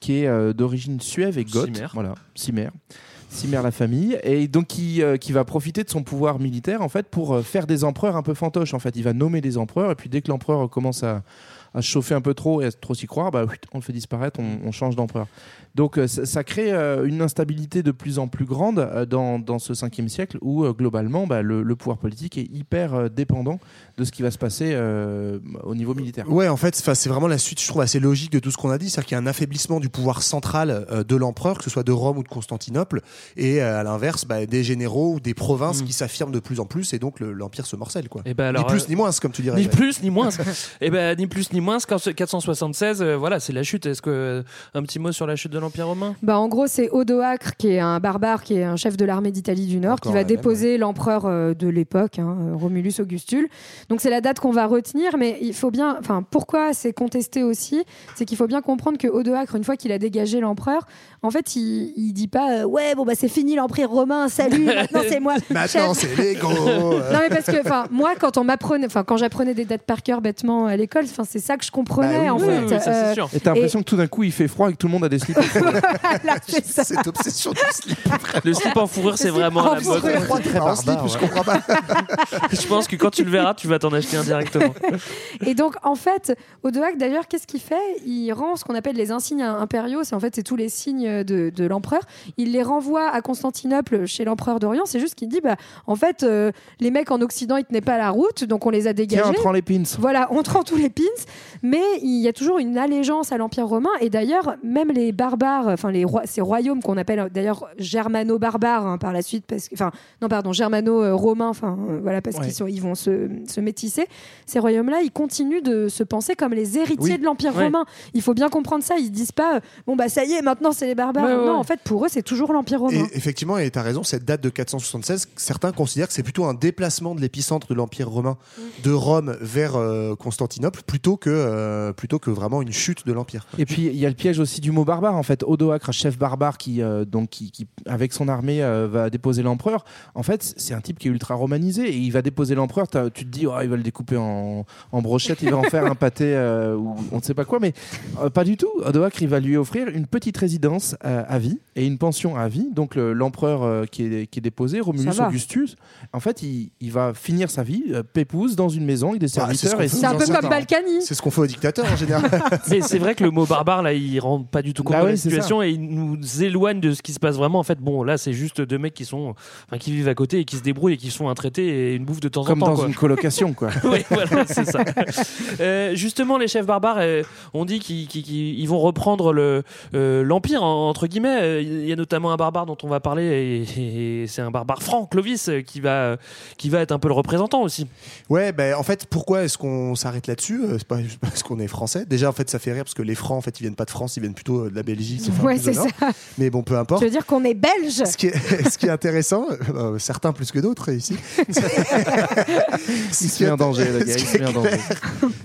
qui est d'origine suève et goth. Cimer. Voilà, Cimer. Cimer la famille et donc qui, euh, qui va profiter de son pouvoir militaire en fait pour euh, faire des empereurs un peu fantoches en fait il va nommer des empereurs et puis dès que l'empereur commence à, à se chauffer un peu trop et à trop s'y croire, bah, on le fait disparaître, on, on change d'empereur. Donc euh, ça, ça crée euh, une instabilité de plus en plus grande euh, dans, dans ce 5e siècle où globalement bah, le, le pouvoir politique est hyper dépendant de ce qui va se passer euh, au niveau militaire. Ouais, en fait, c'est vraiment la suite, je trouve, assez logique de tout ce qu'on a dit. C'est-à-dire qu'il y a un affaiblissement du pouvoir central de l'empereur, que ce soit de Rome ou de Constantinople, et à l'inverse, bah, des généraux ou des provinces qui s'affirment de plus en plus, et donc le- l'empire se morcelle. Quoi. Et ben alors, ni plus euh, ni moins, comme tu dirais. Ni ouais. plus ni moins. et ben ni plus ni moins. Quand ce 476, euh, voilà, c'est la chute. Est-ce que euh, un petit mot sur la chute de l'Empire romain Bah, en gros, c'est Odoacre, qui est un barbare, qui est un chef de l'armée d'Italie du Nord, Encore qui va déposer l'empereur euh, de l'époque, hein, euh, Romulus Augustule. Donc, c'est la date qu'on va retenir, mais il faut bien. Enfin, pourquoi c'est contesté aussi C'est qu'il faut bien comprendre que Odoacre, une fois qu'il a dégagé l'empereur, en fait, il, il dit pas euh, Ouais, bon, bah, c'est fini l'empire romain, salut, maintenant c'est moi. Maintenant, c'est les gros. non mais parce que enfin moi quand on m'apprenait enfin quand j'apprenais des dates par cœur bêtement à l'école enfin c'est ça que je comprenais Bah en oui, fait oui, oui, ça, c'est Euh, sûr. Et t'as l'impression que tout d'un coup il fait froid et que tout le monde a des slips. Cette obsession du slip. Le slip en fourrure, c'est vraiment en la mode. fourrure. Très en slip, je comprends pas. Je pense que quand tu le verras, tu vas t'en acheter un directement. Et donc, en fait, Odoacre, d'ailleurs, qu'est-ce qu'il fait? Il rend ce qu'on appelle les insignes impériaux. C'est en fait, c'est tous les signes de, de l'empereur. Il les renvoie à Constantinople chez l'empereur d'Orient. C'est juste qu'il dit, bah, en fait, euh, les mecs en Occident, ils tenaient pas la route, donc on les a dégagés. Tiens, on prend les pins. Voilà, on prend tous les pins. Mais il y a toujours une allégeance à l'Empire romain. Et d'ailleurs, même les barbares barbares, enfin les rois, ces royaumes qu'on appelle d'ailleurs germano-barbares hein, par la suite, parce que, enfin non pardon, germano-romains, enfin euh, voilà parce Ouais. qu'ils sont, ils vont se, se métisser. Ces royaumes-là, ils continuent de se penser comme les héritiers Oui. de l'empire Ouais. romain. Il faut bien comprendre ça. Ils se disent pas euh, bon bah ça y est, maintenant c'est les barbares. Ouais, ouais, non, ouais. en fait pour eux c'est toujours l'empire romain. Et effectivement, et tu as raison, cette date de 476, certains considèrent que c'est plutôt un déplacement de l'épicentre de l'Empire romain de Rome vers euh, Constantinople plutôt que, euh, plutôt que vraiment une chute de l'Empire. Et puis il y a le piège aussi du mot barbare en fait. Odoacre, chef barbare qui euh, donc qui, qui, avec son armée euh, va déposer l'empereur. En fait, c'est un type qui est ultra romanisé et il va déposer l'empereur. Tu te dis oh, il va le découper en, en brochettes, il va en faire un pâté euh, ou on ne sait pas quoi, mais euh, pas du tout. Odoacre il va lui offrir une petite résidence euh, à vie et une pension à vie. Donc le- l'empereur euh, qui est qui est déposé, Romulus. Augustus, en fait il, il va finir sa vie euh, pépouze dans une maison avec des Ah, c'est ce serviteurs fait C'est un peu comme. Balkany. C'est ce qu'on fait aux dictateurs en général. Mais c'est vrai que le mot barbare, là, il rend pas du tout compte Bah situation et il nous éloigne de ce qui se passe vraiment. En fait, bon, là, c'est juste deux mecs qui sont, enfin, qui vivent à côté et qui se débrouillent et qui se font un traité et une bouffe de temps comme en temps. dans quoi. une colocation quoi. oui, voilà, c'est ça. Euh, justement, les chefs barbares, euh, on dit qu'ils qu'ils- qu'ils- ils vont reprendre le euh, l'empire en- entre guillemets. Euh, Il y a notamment un barbare dont on va parler, et, et c'est un barbare franc, Clovis, qui va qui va être un peu le représentant aussi. Ouais, ben en fait, pourquoi est-ce qu'on s'arrête là-dessus? C'est pas parce qu'on est français. Déjà, en fait, ça fait rire parce que les francs, en fait, ils viennent pas de France, ils viennent plutôt de la Belgique. Enfin, Ouais, plus au c'est ça. Mais bon, peu importe. Tu veux dire qu'on est belge Ce qui est, ce qui est intéressant, euh, certains plus que d'autres ici. Il se met en danger, le gars, il se met en danger.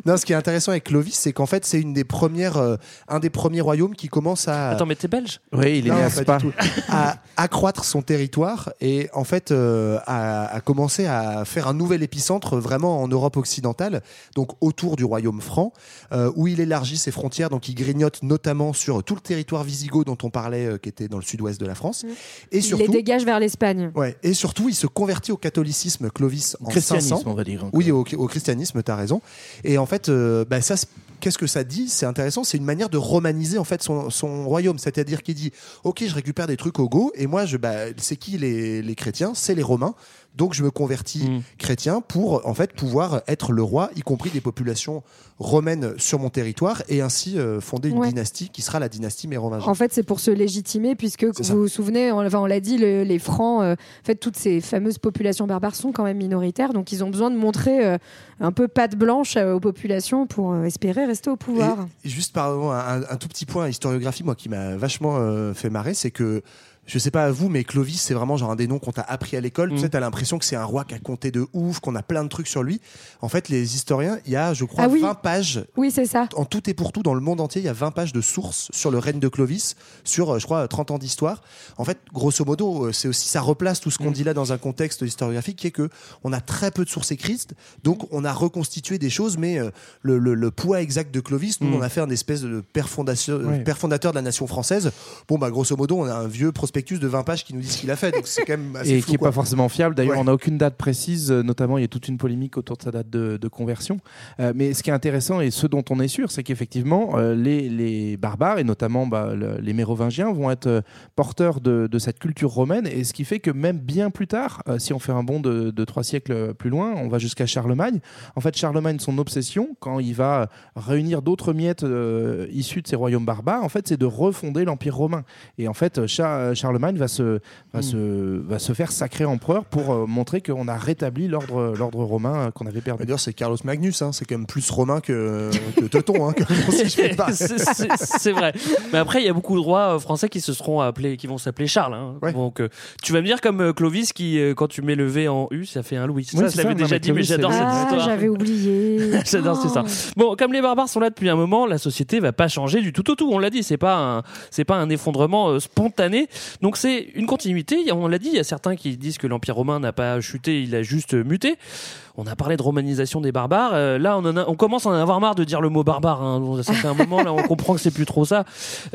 non, ce qui est intéressant avec Clovis, c'est qu'en fait, c'est une des premières, euh, un des premiers royaumes qui commence à. Attends, mais t'es belge? Oui, il est Non, né à pas Spa. du tout. à accroître son territoire et en fait euh, à, à commencer à faire un nouvel épicentre vraiment en Europe occidentale, donc autour du royaume franc, euh, où il élargit ses frontières, donc il grignote notamment sur tout le territoire wisigoth dont on parlait, euh, qui était dans le sud-ouest de la France, et Mm. Il les surtout. dégage vers l'Espagne. Ouais, et surtout, il se convertit au catholicisme, Clovis, en Christianisme, 500. on va dire. Oui, au, au christianisme, tu as raison. Et en fait, euh, bah, ça, qu'est-ce que ça dit? C'est intéressant, c'est une manière de romaniser en fait son, son royaume. C'est-à-dire qu'il dit Ok, je récupère des trucs au go, et moi, je, bah, c'est qui les, les chrétiens? C'est les Romains. Donc, je me convertis Mm. chrétien pour en fait pouvoir être le roi, y compris des populations romaines sur mon territoire, et ainsi euh, fonder une Ouais. dynastie qui sera la dynastie mérovingienne. En fait, c'est pour se légitimer, puisque ça. vous vous souvenez, on, enfin, on l'a dit, le- les Francs, euh, en fait, toutes ces fameuses populations barbares sont quand même minoritaires, donc ils ont besoin de montrer euh, un peu patte blanche euh, aux populations pour euh, espérer rester au pouvoir. Et juste pardon, un, un tout petit point historiographie, moi, qui m'a vachement euh, fait marrer, c'est que je sais pas à vous, mais Clovis, c'est vraiment genre un des noms qu'on t'a appris à l'école. Mm. Tu sais, t'as l'impression que c'est un roi qui a compté de ouf, qu'on a plein de trucs sur lui. En fait, les historiens, il y a, je crois, Ah oui. 20 pages. Oui, c'est ça. En tout et pour tout, dans le monde entier, il y a 20 pages de sources sur le règne de Clovis, sur, euh, je crois, 30 ans d'histoire. En fait, grosso modo, euh, c'est aussi, ça replace tout ce Mm. qu'on dit là dans un contexte historiographique qui est que on a très peu de sources écrites, donc on a reconstitué des choses, mais euh, le, le- le poids exact de Clovis, nous, Mm. on a fait un espèce de père, fondation- père fondateur de la nation française. Bon, bah, grosso modo, on a un vieux prospectus de 20 pages qui nous dit ce qu'il a fait, donc c'est quand même assez et flou, qui n'est pas forcément fiable. D'ailleurs, Ouais. on n'a aucune date précise. euh, Notamment, il y a toute une polémique autour de sa date de, de conversion. Euh, mais ce qui est intéressant et ce dont on est sûr, c'est qu'effectivement, euh, les, les barbares et notamment bah, le- les Mérovingiens vont être porteurs de, de cette culture romaine. Et ce qui fait que même bien plus tard, euh, si on fait un bond de, de trois siècles plus loin, on va jusqu'à Charlemagne. En fait, Charlemagne, son obsession, quand il va réunir d'autres miettes issues de ces royaumes barbares, en fait, c'est de refonder l'Empire romain. Et en fait, Cha- Charlemagne va se, va, se, va se faire sacré empereur pour euh, montrer qu'on a rétabli l'ordre l'ordre romain euh, qu'on avait perdu. D'ailleurs, c'est Carlos Magnus, hein, c'est quand même plus romain que, que Teuton, hein. C'est- c'est c'est vrai. Mais après, il y a beaucoup de rois euh, français qui se seront appelés, qui vont s'appeler Charles. hein. Donc, euh, tu vas me dire comme euh, Clovis qui, euh, quand tu mets le V en U, ça fait un Louis. Oui, ça, je l'avais non, déjà dit, mais j'adore cette Ah, histoire. j'avais oublié. J'adore c'est ça. Bon, comme les barbares sont là depuis un moment, la société va pas changer du tout au tout. On l'a dit, c'est pas un, c'est pas un effondrement euh, spontané. Donc c'est une continuité. On l'a dit, il y a certains qui disent que l'empire romain n'a pas chuté, il a juste muté. On a parlé de romanisation des barbares. Euh, là, on, en a- on commence à en avoir marre de dire le mot barbare. hein. Ça fait un moment, là, on comprend que c'est plus trop ça.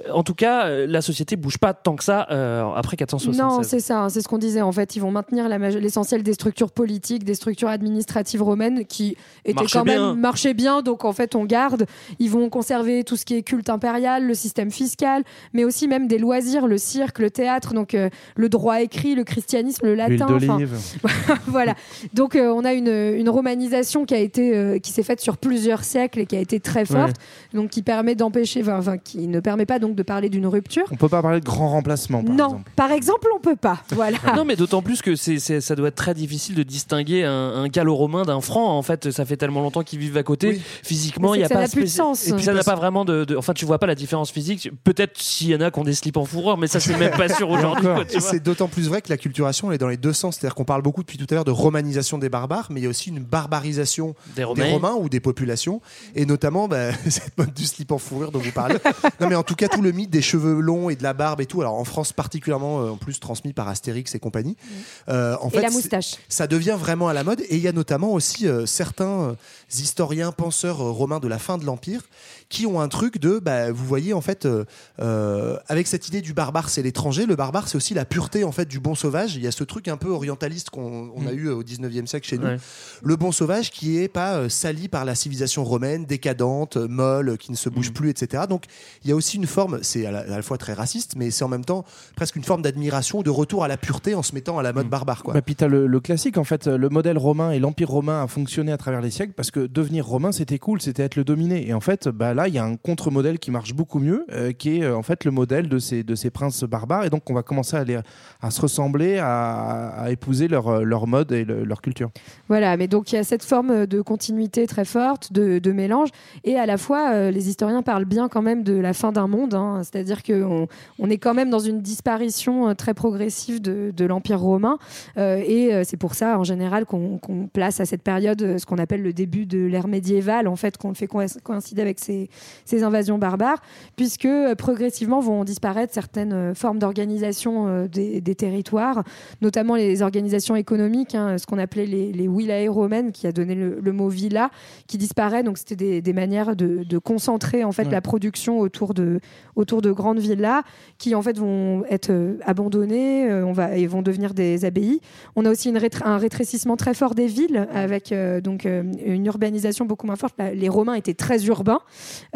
Euh, En tout cas, euh, la société bouge pas tant que ça euh, après 476. Non, c'est ça, hein, c'est ce qu'on disait. En fait, ils vont maintenir l'essentiel des structures politiques, des structures administratives romaines qui étaient Marchaient quand même bien. marchaient bien. Donc en fait, on garde. Ils vont conserver tout ce qui est culte impérial, le système fiscal, mais aussi même des loisirs, le cirque, le théâtre, donc euh, le droit écrit, le christianisme, le latin. enfin, d'olive. voilà. Donc euh, on a une, une romanisation qui a été, euh, qui s'est faite sur plusieurs siècles et qui a été très forte, donc qui permet d'empêcher, enfin, enfin, qui ne permet pas donc de parler d'une rupture. On peut pas parler de grand remplacement, par non, exemple. par exemple, on peut pas. Voilà. Non, mais d'autant plus que c'est, c'est- ça doit être très difficile de distinguer un, un gallo-romain d'un franc. En fait, ça fait tellement longtemps qu'ils vivent à côté. Physiquement, il y a ça pas n'a plus de sens. Et puis ça n'a pas vraiment de, de- Enfin, tu vois pas la différence physique. Peut-être s'il y en a qui ont des slips en fourrure, mais ça, c'est même pas sûr aujourd'hui. quoi, Et c'est d'autant plus vrai que la culturation elle est dans les deux sens. C'est-à-dire qu'on parle beaucoup depuis tout à l'heure de romanisation des barbares, mais il y a aussi une barbarisation Des Romains. ou des populations, et notamment bah, cette mode du slip en fourrure dont vous parlez. non, mais en tout cas, tout le mythe des cheveux longs et de la barbe et tout. Alors en France particulièrement, euh, en plus transmis par Astérix et compagnie. Euh, en Et fait, la moustache. ça devient vraiment à la mode. Et il y a notamment aussi euh, certains euh, historiens, penseurs euh, romains de la fin de l'Empire qui ont un truc de, bah, vous voyez, en fait, euh, euh, avec cette idée du barbare, c'est l'étranger. Le barbare, c'est aussi la pureté en fait du bon sauvage. Il y a ce truc un peu orientaliste qu'on on a eu euh, au 19e siècle chez nous. Ouais. Le bon sauvage qui est pas euh, sali par la civilisation romaine, décadente, euh, molle, euh, qui ne se bouge plus, etc. Donc il y a aussi une forme, c'est à, la- à la fois très raciste, mais c'est en même temps presque une forme d'admiration de retour à la pureté en se mettant à la mode barbare. Quoi. Bah, puis le, le classique, en fait, le modèle romain et l'empire romain a fonctionné à travers les siècles parce que devenir romain, c'était cool, c'était être le dominé. Et en fait, bah, là, il y a un contre-modèle qui marche beaucoup mieux, euh, qui est euh, en fait le modèle de ces, de ces princes barbares. Et donc, on va commencer à, les- à se ressembler, à, à épouser leur, leur mode et le- leur culture. Voilà, mais donc il y a cette forme de continuité très forte, de, mélange, et à la fois, euh, les historiens parlent bien quand même de la fin d'un monde, hein. c'est-à-dire qu'on on est quand même dans une disparition euh, très progressive de, l'Empire romain, euh, et euh, c'est pour ça, en général, qu'on place à cette période euh, ce qu'on appelle le début de l'ère médiévale, en fait, qu'on le fait coïnc- coïncider avec ces, invasions barbares, puisque euh, progressivement vont disparaître certaines euh, formes d'organisation euh, des, territoires, notamment les organisations économiques, hein, ce qu'on appelait les, les romaines, qui a donné le, le mot villa, qui disparaît. Donc c'était des, des manières de, de concentrer en fait Ouais. la production autour de autour de grandes villas, qui en fait vont être euh, abandonnées, euh, on va et vont devenir des abbayes. On a aussi une rétr- un rétrécissement très fort des villes, avec euh, donc euh, une urbanisation beaucoup moins forte. Les Romains étaient très urbains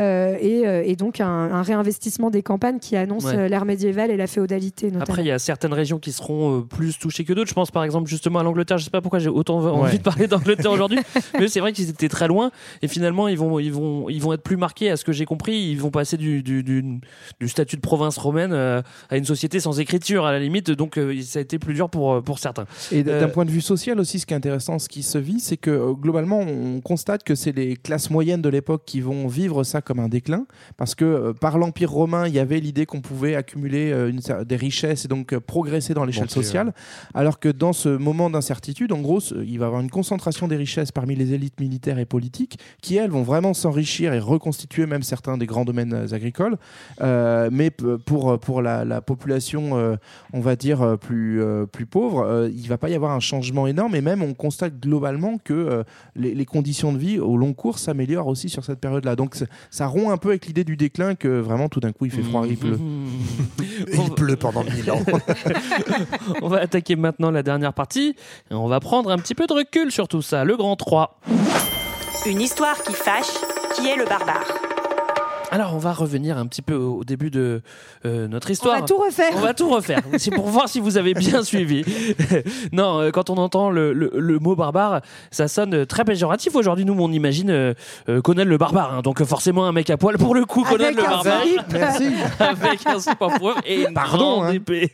euh, et, et donc un, un réinvestissement des campagnes qui annonce Ouais. l'ère médiévale et la féodalité notamment. Après, il y a certaines régions qui seront plus touchées que d'autres. Je pense par exemple justement à l'Angleterre. Je sais pas pourquoi j'ai autant envie Ouais. de parler d'Angleterre aujourd'hui, mais c'est vrai qu'ils étaient très loin. Et finalement, ils vont, ils vont, ils vont être plus marqués. À ce que j'ai compris, ils vont passer du, du, du, du statut de province romaine euh, à une société sans écriture à la limite. Donc, euh, ça a été plus dur pour, euh, pour certains. Et Euh, d'un point de vue social aussi, ce qui est intéressant, ce qui se vit, c'est que globalement, on constate que c'est les classes moyennes de l'époque qui vont vivre ça comme un déclin, parce que par l'Empire romain, il y avait l'idée qu'on pouvait accumuler une des richesses et donc progresser dans l'échelle Monter, sociale, alors que dans ce moment d'incertitude, en gros, il va y avoir une concentration des richesses parmi les élites militaires et politiques, qui elles vont vraiment s'enrichir et reconstituer même certains des grands domaines euh, agricoles, Euh, mais pour, pour la, la population, euh, on va dire, euh, plus, euh, plus pauvre, euh, il va pas y avoir un changement énorme et même on constate globalement que euh, les, les conditions de vie au long cours s'améliorent aussi sur cette période-là. Donc ça rompt un peu avec l'idée du déclin que vraiment tout d'un coup il fait froid, il pleut. Il pleut pendant mille ans. on va attaquer maintenant la dernière partie. Et on va prendre un petit peu de recul sur tout ça. Le grand 3. Une histoire qui fâche, qui est le barbare Alors, on va revenir un petit peu au début de euh, notre histoire. On va tout refaire. On va tout refaire. C'est pour voir si vous avez bien suivi. non, euh, quand on entend le, le- le mot barbare, ça sonne très péjoratif. Aujourd'hui, nous, on imagine euh, euh, Conan le barbare. hein. donc, forcément, un mec à poil pour le coup, Conan Avec le un barbare. slip. Merci. Avec un slip en et une Pardon, grande hein. épée.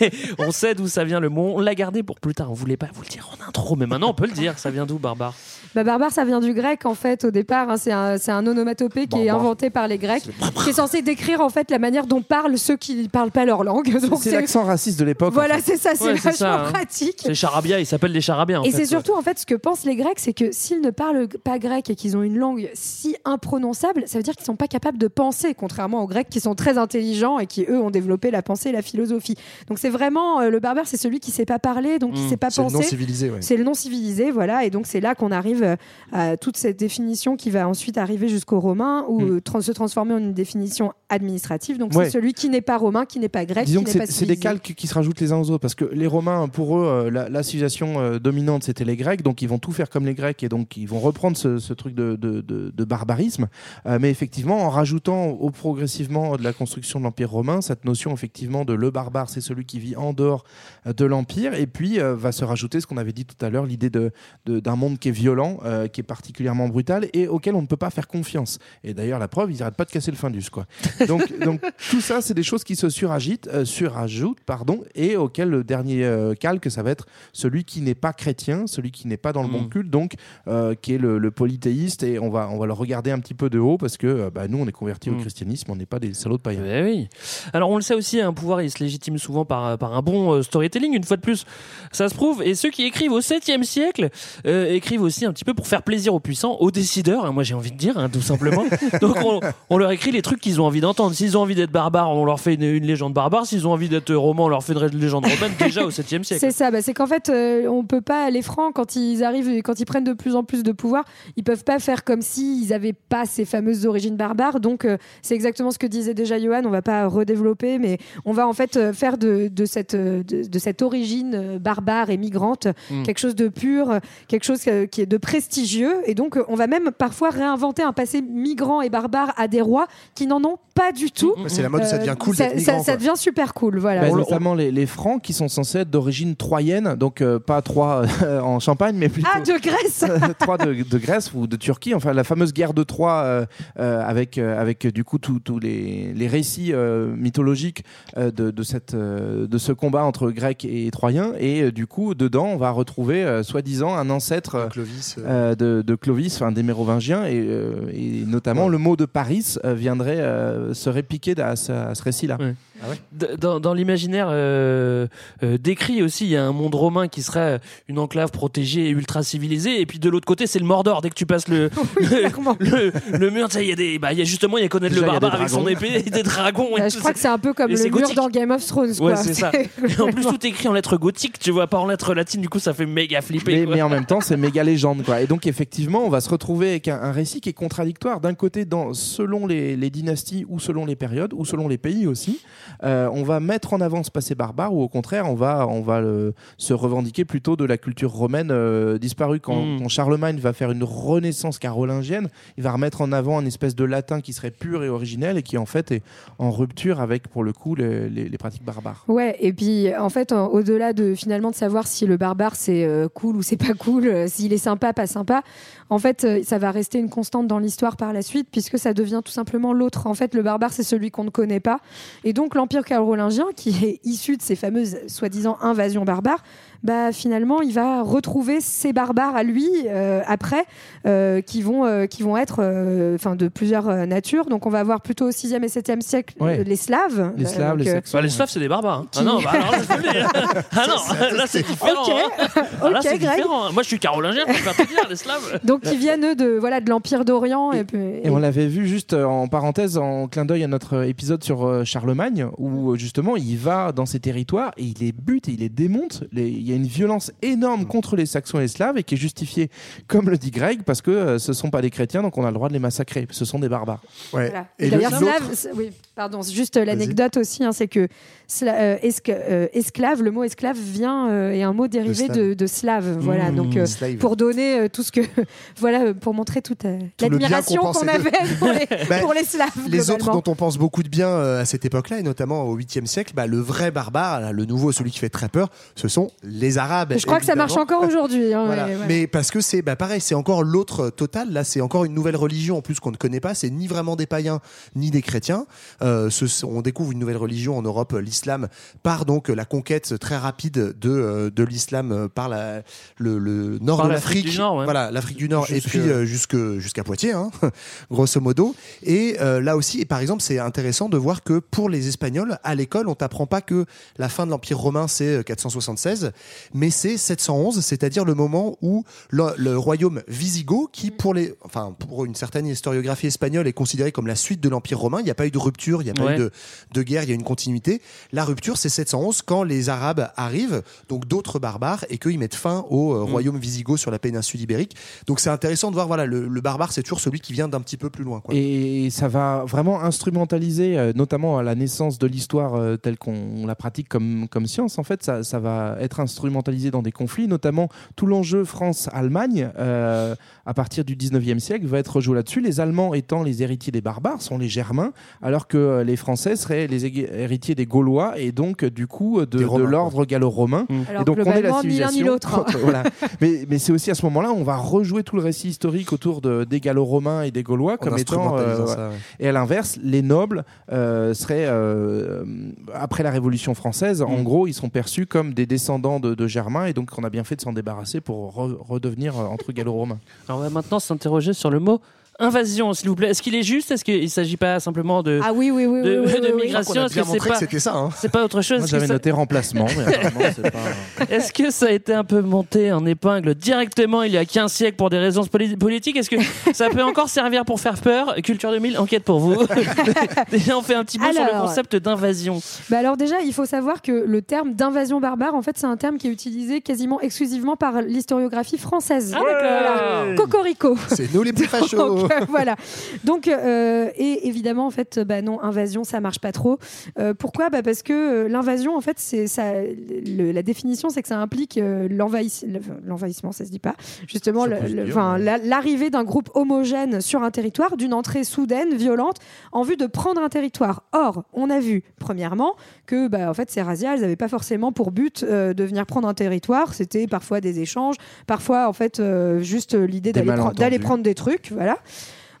Mais on sait d'où ça vient le mot. On l'a gardé pour plus tard. On voulait pas vous le dire en intro, mais maintenant on peut le dire. Ça vient d'où, barbare? Bah, barbare, ça vient du grec en fait au départ. hein. c'est un, c'est un onomatopée qui est Barbare. inventé par les Grecs, qui est censé décrire en fait la manière dont parlent ceux qui ne parlent pas leur langue. C'est l'accent raciste de l'époque. en Voilà, fait. c'est ça, c'est Ouais, vachement ça, hein. pratique. C'est charabia. Ils s'appellent des charabiens. en Et c'est surtout en fait ce que pensent les Grecs, c'est que s'ils ne parlent pas grec et qu'ils ont une langue si imprononçable, ça veut dire qu'ils sont pas capables de penser, contrairement aux Grecs qui sont très intelligents et qui eux ont développé la pensée et la philosophie. Donc c'est vraiment euh, le barbare, c'est celui qui sait pas parler, donc qui Mm. sait pas C'est le non penser. civilisé. ouais. C'est le non civilisé, voilà, et donc c'est là qu'on arrive euh, à toute cette définition qui va ensuite arriver jusqu'aux Romains, où Mm. euh, se transforme transformé en une définition administrative. Donc Ouais. c'est celui qui n'est pas romain, qui n'est pas grec, Disons qui que n'est pas c'est des calques qui se rajoutent les uns aux autres parce que les Romains, pour eux, euh, la, la civilisation euh, dominante c'était les Grecs, donc ils vont tout faire comme les Grecs et donc ils vont reprendre ce, ce truc de, de- de- de barbarisme. Euh, mais effectivement, en rajoutant au progressivement de la construction de l'Empire romain cette notion effectivement de le barbare, c'est celui qui vit en dehors de l'Empire, et puis euh, va se rajouter ce qu'on avait dit tout à l'heure, l'idée de- d'un monde qui est violent, qui est particulièrement brutal et auquel on ne peut pas faire confiance. Et d'ailleurs, la preuve, ils pas de casser le Findus, quoi. Donc, donc tout ça, c'est des choses qui se suragitent, euh, surajoutent, pardon, et auquel le dernier euh, calque, ça va être celui qui n'est pas chrétien, celui qui n'est pas dans le bon culte, donc euh, qui est le, le polythéiste, et on va, on va le regarder un petit peu de haut parce que euh, bah, nous, on est convertis au christianisme, on n'est pas des salauds de païens. Eh oui. Alors on le sait aussi, un pouvoir il se légitime souvent par, par un bon euh, storytelling, une fois de plus, ça se prouve. Et ceux qui écrivent au 7e siècle euh, écrivent aussi un petit peu pour faire plaisir aux puissants, aux décideurs, hein, moi j'ai envie de dire, hein, tout simplement. Donc on, on leur écrit les trucs qu'ils ont envie d'entendre. S'ils ont envie d'être barbares, on leur fait une, une légende barbare. S'ils ont envie d'être roman, on leur fait une légende romaine déjà au 7e siècle. C'est ça, bah, c'est qu'en fait, euh, on peut pas, les francs, quand ils arrivent, quand ils prennent de plus en plus de pouvoir, ils peuvent pas faire comme s'ils n'avaient pas ces fameuses origines barbares. Donc, euh, c'est exactement ce que disait déjà Johan, on va pas redévelopper, mais on va en fait euh, faire de, de cette, euh, de, de cette origine barbare et migrante Mm. quelque chose de pur, quelque chose qui est de prestigieux. Et donc, on va même parfois réinventer un passé migrant et barbare à des rois qui n'en ont pas du tout. C'est la mode, ça devient cool ça, d'être ça- devient super cool, voilà. Bah, notamment les, les Francs qui sont censés être d'origine troyenne, donc euh, pas Troie euh, en Champagne, mais plutôt Ah, de Grèce Troie de, de Grèce ou de Turquie, enfin la fameuse guerre de Troie euh, euh, avec, euh, avec euh, du coup tous les, les récits euh, mythologiques euh, de, de, cette, euh, de ce combat entre Grecs et Troyens. Et euh, du coup, dedans, on va retrouver euh, soi-disant un ancêtre euh, Clovis, euh, de, de Clovis, enfin des Mérovingiens, et, euh, et notamment le mot de Paris euh, viendrait euh, se répliquer à ce, récit-là. D- Dans, dans l'imaginaire euh, euh, décrit aussi, il y a un monde romain qui serait une enclave protégée et ultra civilisée, et puis de l'autre côté, c'est le Mordor. Dès que tu passes le le, le, le mur, il y a des, bah, y a justement, il y a Connaître le barbare avec son épée, et des dragons. et tout je crois que c'est un peu comme le mur dans Game of Thrones. Ouais, quoi. c'est ça. Et en plus, tout est écrit en lettres gothiques, tu vois, pas en lettres latines, du coup, ça fait méga flipper. Mais, en même temps, c'est méga légende. Quoi. Et donc, effectivement, on va se retrouver avec un, un récit qui est contradictoire. D'un côté, dans, selon les, les dynasties ou selon les périodes ou selon les pays aussi, euh, on va mettre en avant ce passé barbare ou au contraire, on va, on va le- se revendiquer plutôt de la culture romaine euh, disparue. Quand, Mm. quand Charlemagne va faire une renaissance carolingienne, il va remettre en avant un espèce de latin qui serait pur et originel et qui en fait est en rupture avec, pour le coup, les, les- les pratiques barbares. Ouais, et puis en fait, en- au-delà de finalement de savoir si le barbare c'est euh, cool ou c'est pas cool, euh, s'il est sympa, pas sympa, en fait, euh, ça va rester une constante dans l'histoire par la suite, puisque ça devient tout simplement l'autre. En fait, le barbare c'est celui qu'on ne connaît pas, et donc l'empire carolingien, qui est issu de ces fameuses soi-disant invasions barbares, bah finalement, il va retrouver ces barbares à lui euh, après, euh, qui vont euh, qui vont être, euh, enfin, de plusieurs euh, natures. Donc, on va avoir plutôt au 6e et 7e siècle Ouais. euh, les Slaves. Les Euh, Slaves, donc, les euh, Saxons. Bah, les Slaves, c'est des barbares. hein. Ah non, bah, alors, là, je. Ah non, là, c'est différent. Ok. hein. Ah, là, Greg. différent. Moi, je suis carolingien, je peux pas te dire, les Slaves. Donc qui viennent eux, de voilà de l'Empire d'Orient et, on l'avait vu juste en parenthèse, en clin d'œil à notre épisode sur Charlemagne, où justement il va dans ces territoires et il les bute et il les démonte. Les- Il y a une violence énorme contre les Saxons et les Slaves et qui est justifiée, comme le dit Greg, parce que euh, ce sont pas des chrétiens, donc on a le droit de les massacrer. Ce sont des barbares. Voilà. Et, d'ailleurs, slave, c'est- oui, pardon, c'est juste l'anecdote aussi, hein, c'est que euh, euh, esclave, le mot esclave vient euh, est un mot dérivé de, de slave, voilà. Mmh, Donc euh, pour donner euh, tout ce que, voilà, euh, pour montrer toute euh, l'admiration qu'on avait pour les, Bah, pour les slaves. Les autres dont on pense beaucoup de bien euh, à cette époque-là, et notamment au 8e siècle, bah, le vrai barbare, le nouveau, celui qui fait très peur, ce sont les Arabes. Je crois que ça marche encore aujourd'hui. hein, Voilà. mais parce que c'est bah, pareil, c'est encore l'autre total. Là, c'est encore une nouvelle religion en plus qu'on ne connaît pas. C'est ni vraiment des païens ni des chrétiens. Euh, ce- on découvre une nouvelle religion en Europe, euh, l'islam, par donc la conquête très rapide de, euh, de l'islam euh, par la, le, le nord Par de l'Afrique l'Afrique. du Nord, ouais. Voilà, l'Afrique du Nord Jusque- et puis euh, jusque jusqu'à Poitiers, hein, grosso modo. Et euh, là aussi, et par exemple, c'est intéressant de voir que pour les espagnol, à l'école, on t'apprend pas que la fin de l'Empire romain c'est euh, 476, mais c'est 711, c'est-à-dire le moment où le, le royaume wisigoth, qui pour les, enfin pour une certaine historiographie espagnole est considéré comme la suite de l'Empire romain, il n'y a pas eu de rupture, il n'y a pas Ouais. eu de, de guerre, il y a une continuité. La rupture c'est 711 quand les Arabes arrivent, donc d'autres barbares, et qu'ils mettent fin au euh, Mm. royaume wisigoth sur la péninsule ibérique. Donc c'est intéressant de voir, voilà, le, le barbare c'est toujours celui qui vient d'un petit peu plus loin. Quoi. Et ça va vraiment instrumentaliser, euh, notamment à la naissance de l'histoire euh, telle qu'on la pratique comme, comme science. En fait, ça, ça va être instrumentalisé dans des conflits, notamment tout l'enjeu France-Allemagne, euh, à partir du 19e siècle, va être rejoué là-dessus. Les Allemands étant les héritiers des barbares, sont les Germains, alors que les Français seraient les hé- héritiers des Gaulois et donc, euh, du coup, de, Des de l'ordre gallo-romain. Alors, Et donc, on est la globalement, ni l'un ni civilisation l'autre, contre- voilà. Mais, mais c'est aussi à ce moment-là, on va rejouer tout le récit historique autour de, des gallo-romains et des Gaulois En comme étant. euh, ça, ouais. Et à l'inverse, les nobles euh, seraient, euh, après la Révolution française, Mm. en gros, ils sont perçus comme des descendants de, de Germains et donc on a bien fait de s'en débarrasser pour re- redevenir euh, entre gallo-romains. Alors on va maintenant s'interroger sur le mot invasion, s'il vous plaît. Est-ce qu'il est juste? Est-ce qu'il ne s'agit pas simplement de, Ah oui, oui, oui. de, oui, oui, de oui, oui. migration? Est-ce que c'est pas, que ça. hein. c'est pas autre chose? Moi, j'avais ça- noté remplacement, mais apparemment, c'est pas. Est-ce que ça a été un peu monté en épingle directement il y a 15 siècles pour des raisons poli- politiques? Est-ce que ça peut encore servir pour faire peur? Culture 2000, enquête pour vous. Déjà, on fait un petit mot sur le Alors. concept d'invasion. Bah alors déjà, il faut savoir que le terme d'invasion barbare, en fait, c'est un terme qui est utilisé quasiment exclusivement par l'historiographie française. Ah. Voilà. Cocorico. C'est nous les plus fachos. Voilà. Donc, euh, et évidemment, en fait, bah non, invasion, ça marche pas trop. Euh, pourquoi? Bah Parce que euh, l'invasion, en fait, c'est ça. le- la définition, c'est que ça implique euh, l'envahiss- le- l'envahissement, ça se dit pas. Justement, ouais. l'arrivée d'un groupe homogène sur un territoire, d'une entrée soudaine, violente, en vue de prendre un territoire. Or, on a vu, premièrement, que bah, en fait, ces razzias, elles n'avaient pas forcément pour but euh, de venir prendre un territoire. C'était parfois des échanges, parfois, en fait, euh, juste l'idée d'aller pre- prendre des trucs. Voilà.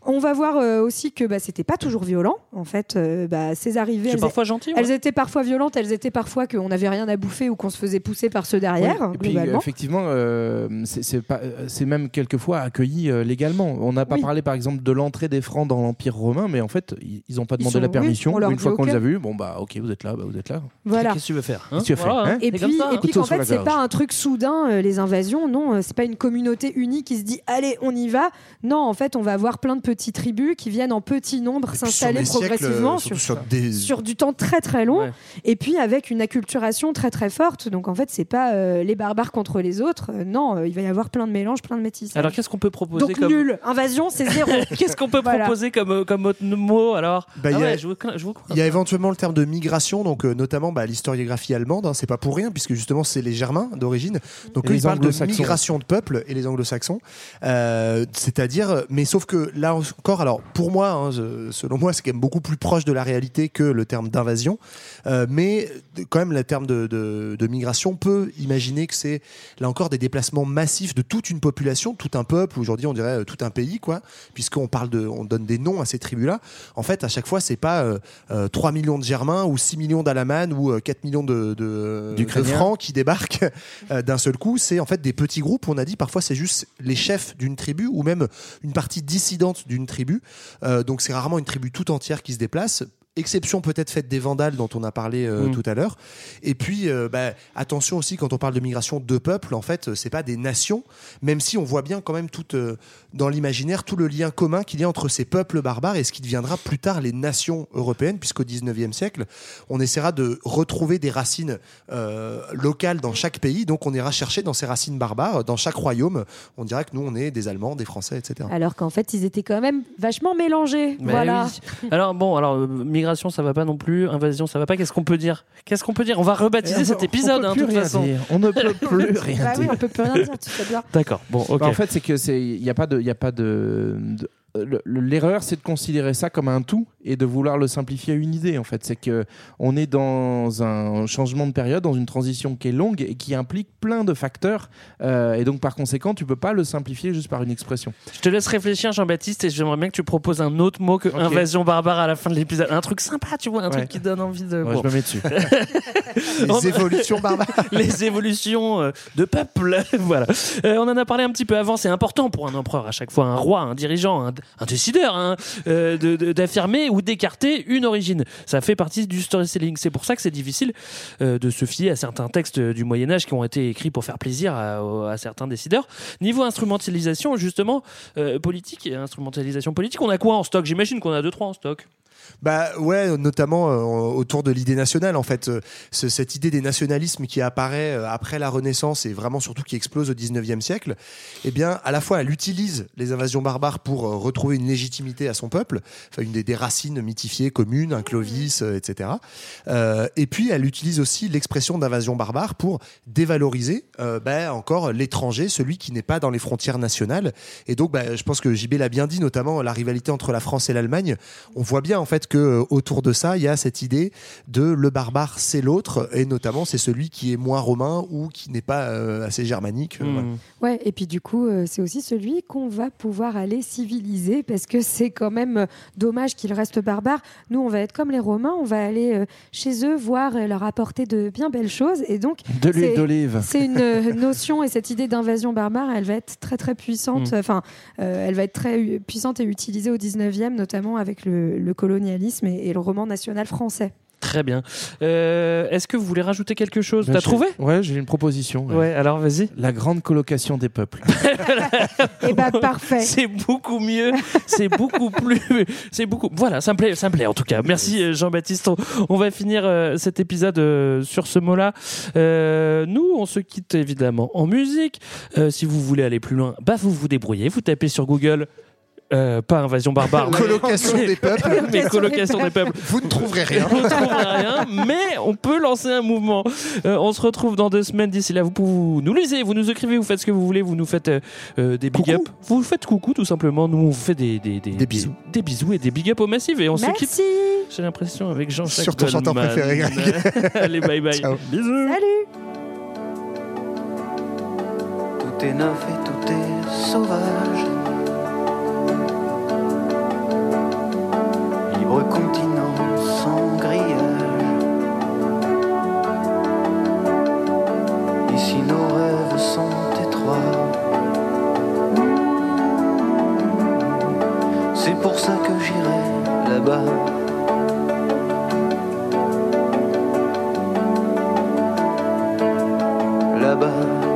On va voir euh, aussi que bah, c'était pas toujours violent. En fait, euh, bah, ces arrivées, C'est elles, parfois gentil. ouais. elles étaient parfois violentes, elles étaient parfois qu'on n'avait rien à bouffer ou qu'on se faisait pousser par ceux derrière, Oui, et puis, globalement. effectivement, euh, c'est- même quelquefois accueilli euh, légalement. On n'a pas Oui. parlé, par exemple, de l'entrée des Francs dans l'Empire romain, mais en fait, ils n'ont pas demandé sont- la permission. Une fois qu'on les a vus, bon bah ok, vous êtes là, bah, vous êtes là. Voilà. Qu'est-ce que tu veux faire hein tu veux hein Et puis, ça, et puis la fait, c'est pas un truc soudain, euh, les invasions. Non, c'est pas une communauté unie qui se dit allez, on y va. Non, en fait, on va avoir plein de petites tribus qui viennent en petit nombre s'installer siècles, progressivement sur, sur des- sur du temps très très long. Ouais. Et puis avec une acculturation très très forte. Donc en fait, c'est pas euh, les barbares contre les autres. Euh, non, euh, il va y avoir plein de mélanges, plein de métissages. Alors qu'est-ce qu'on peut proposer Donc comme nul. Invasion, c'est zéro. Qu'est-ce qu'on peut Voilà. proposer comme, comme autre mot alors? Bah, Ah il y a- ouais, y éventuellement le terme de migration, donc euh, notamment bah, l'historiographie allemande, hein, c'est pas pour rien, puisque justement c'est les Germains d'origine. Donc Et eux, les ils parlent de Anglo-Saxons. migration de peuple et les anglo-saxons. Euh, C'est-à-dire, mais sauf que là encore, alors pour moi, hein, selon moi, c'est quand même beaucoup plus proche de la réalité que le terme d'invasion. Euh, mais quand même, le terme de, de- de migration peut imaginer que c'est là encore des déplacements massifs de toute une population, tout un peuple, aujourd'hui on dirait euh, tout un pays, quoi, puisqu'on parle de, on donne des noms à ces tribus-là. En fait, à chaque fois, c'est pas euh, euh, 3 millions de Germains ou 6 millions d'Alamanes ou euh, 4 millions de, de, de. Francs qui débarquent euh, d'un seul coup. C'est en fait des petits groupes. On a dit parfois c'est juste les chefs d'une tribu ou même une partie dissidente d'une tribu. Euh, donc c'est rarement une tribu tout entière qui se déplace. Exception peut-être faite des Vandales dont on a parlé euh, Mm. tout à l'heure. Et puis euh, bah, attention aussi quand on parle de migration de peuples, en fait, c'est pas des nations, même si on voit bien quand même tout euh, dans l'imaginaire tout le lien commun qu'il y a entre ces peuples barbares et ce qui deviendra plus tard les nations européennes, puisqu'au 19e siècle, on essaiera de retrouver des racines euh, locales dans chaque pays. Donc on ira chercher dans ces racines barbares, dans chaque royaume. On dira que nous, on est des Allemands, des Français, etc. Alors qu'en fait, ils étaient quand même vachement mélangés. Mais voilà. oui. Alors bon, alors euh, migration ça va pas non plus, invasion ça va pas. Qu'est-ce qu'on peut dire? Qu'est-ce qu'on peut dire? On va rebaptiser On cet peut- épisode on hein, peut de plus toute rien façon. dire. On ne peut plus rien Bah oui, dire. on peut plus rien dire, tu sais bien. D'accord. Bon, ok. Bah, en fait, c'est que c'est il y a pas de il y a pas de, L'erreur, c'est de considérer ça comme un tout et de vouloir le simplifier à une idée. En fait, c'est que on est dans un changement de période, dans une transition qui est longue et qui implique plein de facteurs. Euh, et donc, par conséquent, tu peux pas le simplifier juste par une expression. Je te laisse réfléchir, Jean-Baptiste, et j'aimerais bien que tu proposes un autre mot que invasion barbare à la fin de l'épisode. Un truc sympa, tu vois, un Ouais. truc qui donne envie de. Ouais, bon. Je me mets dessus. Les évolutions barbares. les évolutions euh, de peuple. voilà. Euh, on en a parlé un petit peu avant. C'est important pour un empereur à chaque fois, un roi, un dirigeant, un, un décideur hein, euh, d'affirmer ou d'écarter une origine. Ça fait partie du storytelling. C'est pour ça que c'est difficile euh, de se fier à certains textes du Moyen Âge qui ont été écrits pour faire plaisir à certains décideurs. Niveau instrumentalisation, justement, euh, politique et instrumentalisation politique, on a quoi en stock? J'imagine qu'on a deux trois en stock. Bah ouais, notamment euh, autour de l'idée nationale en fait, Euh, ce- cette idée des nationalismes qui apparaît euh, après la Renaissance et vraiment surtout qui explose au 19e siècle, eh bien à la fois elle utilise les invasions barbares pour retrouver une légitimité à son peuple, enfin une des, des racines mythifiées communes, un Clovis, euh, etc. Et puis elle utilise aussi l'expression d'invasion barbare pour dévaloriser bah, encore l'étranger, celui qui n'est pas dans les frontières nationales. Et donc bah, je pense que JB l'a bien dit, notamment la rivalité entre la France et l'Allemagne. On voit bien en fait que euh, autour de ça, il y a cette idée de le barbare c'est l'autre, et notamment c'est celui qui est moins romain ou qui n'est pas euh, assez germanique. voilà. Ouais, et puis du coup, euh, c'est aussi celui qu'on va pouvoir aller civiliser parce que c'est quand même dommage qu'il reste barbare. Nous, on va être comme les Romains, on va aller euh, chez eux voir et leur apporter de bien belles choses. Et donc, De l'huile d'olive. C'est une notion et cette idée d'invasion barbare, elle va être très très puissante. Mm. Enfin, euh, elle va être très puissante et utilisée au 19e, notamment avec le, le colonialisme et, et le roman national français. Très bien. Euh, Est-ce que vous voulez rajouter quelque chose Bah, T'as trouvé Ouais, j'ai une proposition. Ouais, alors vas-y. La grande colocation des peuples. Et bah parfait. C'est beaucoup mieux. C'est beaucoup plus. C'est beaucoup. Voilà, ça me plaît, ça me plaît en tout cas. Merci Jean-Baptiste. On, on va finir euh, cet épisode euh, sur ce mot-là. Euh, nous, on se quitte évidemment en musique. Euh, si vous voulez aller plus loin, bah vous vous débrouillez. Vous tapez sur Google. Euh, pas invasion barbare. mais- Colocation des peuples. mais colocation des peuples. Vous ne trouverez rien. Vous ne trouverez rien, mais on peut lancer un mouvement. Euh, on se retrouve dans deux semaines. D'ici là, vous, pouvez- nous lisez, vous nous écrivez, vous faites ce que vous voulez, vous nous faites euh, des big up. Vous faites coucou tout simplement. Nous, on vous fait des, des, des, bisous. Des, bisous et des big up au massif. Et on se quitte. Merci. J'ai l'impression avec Jean-Jacques Sur ton chanteur préféré, Greg. Allez, bye bye. Ciao. Bisous. Salut. Tout est neuf et tout est sauvage. Libre continent sans grillage. Ici nos rêves sont étroits. C'est pour ça que j'irai là-bas. Là-bas.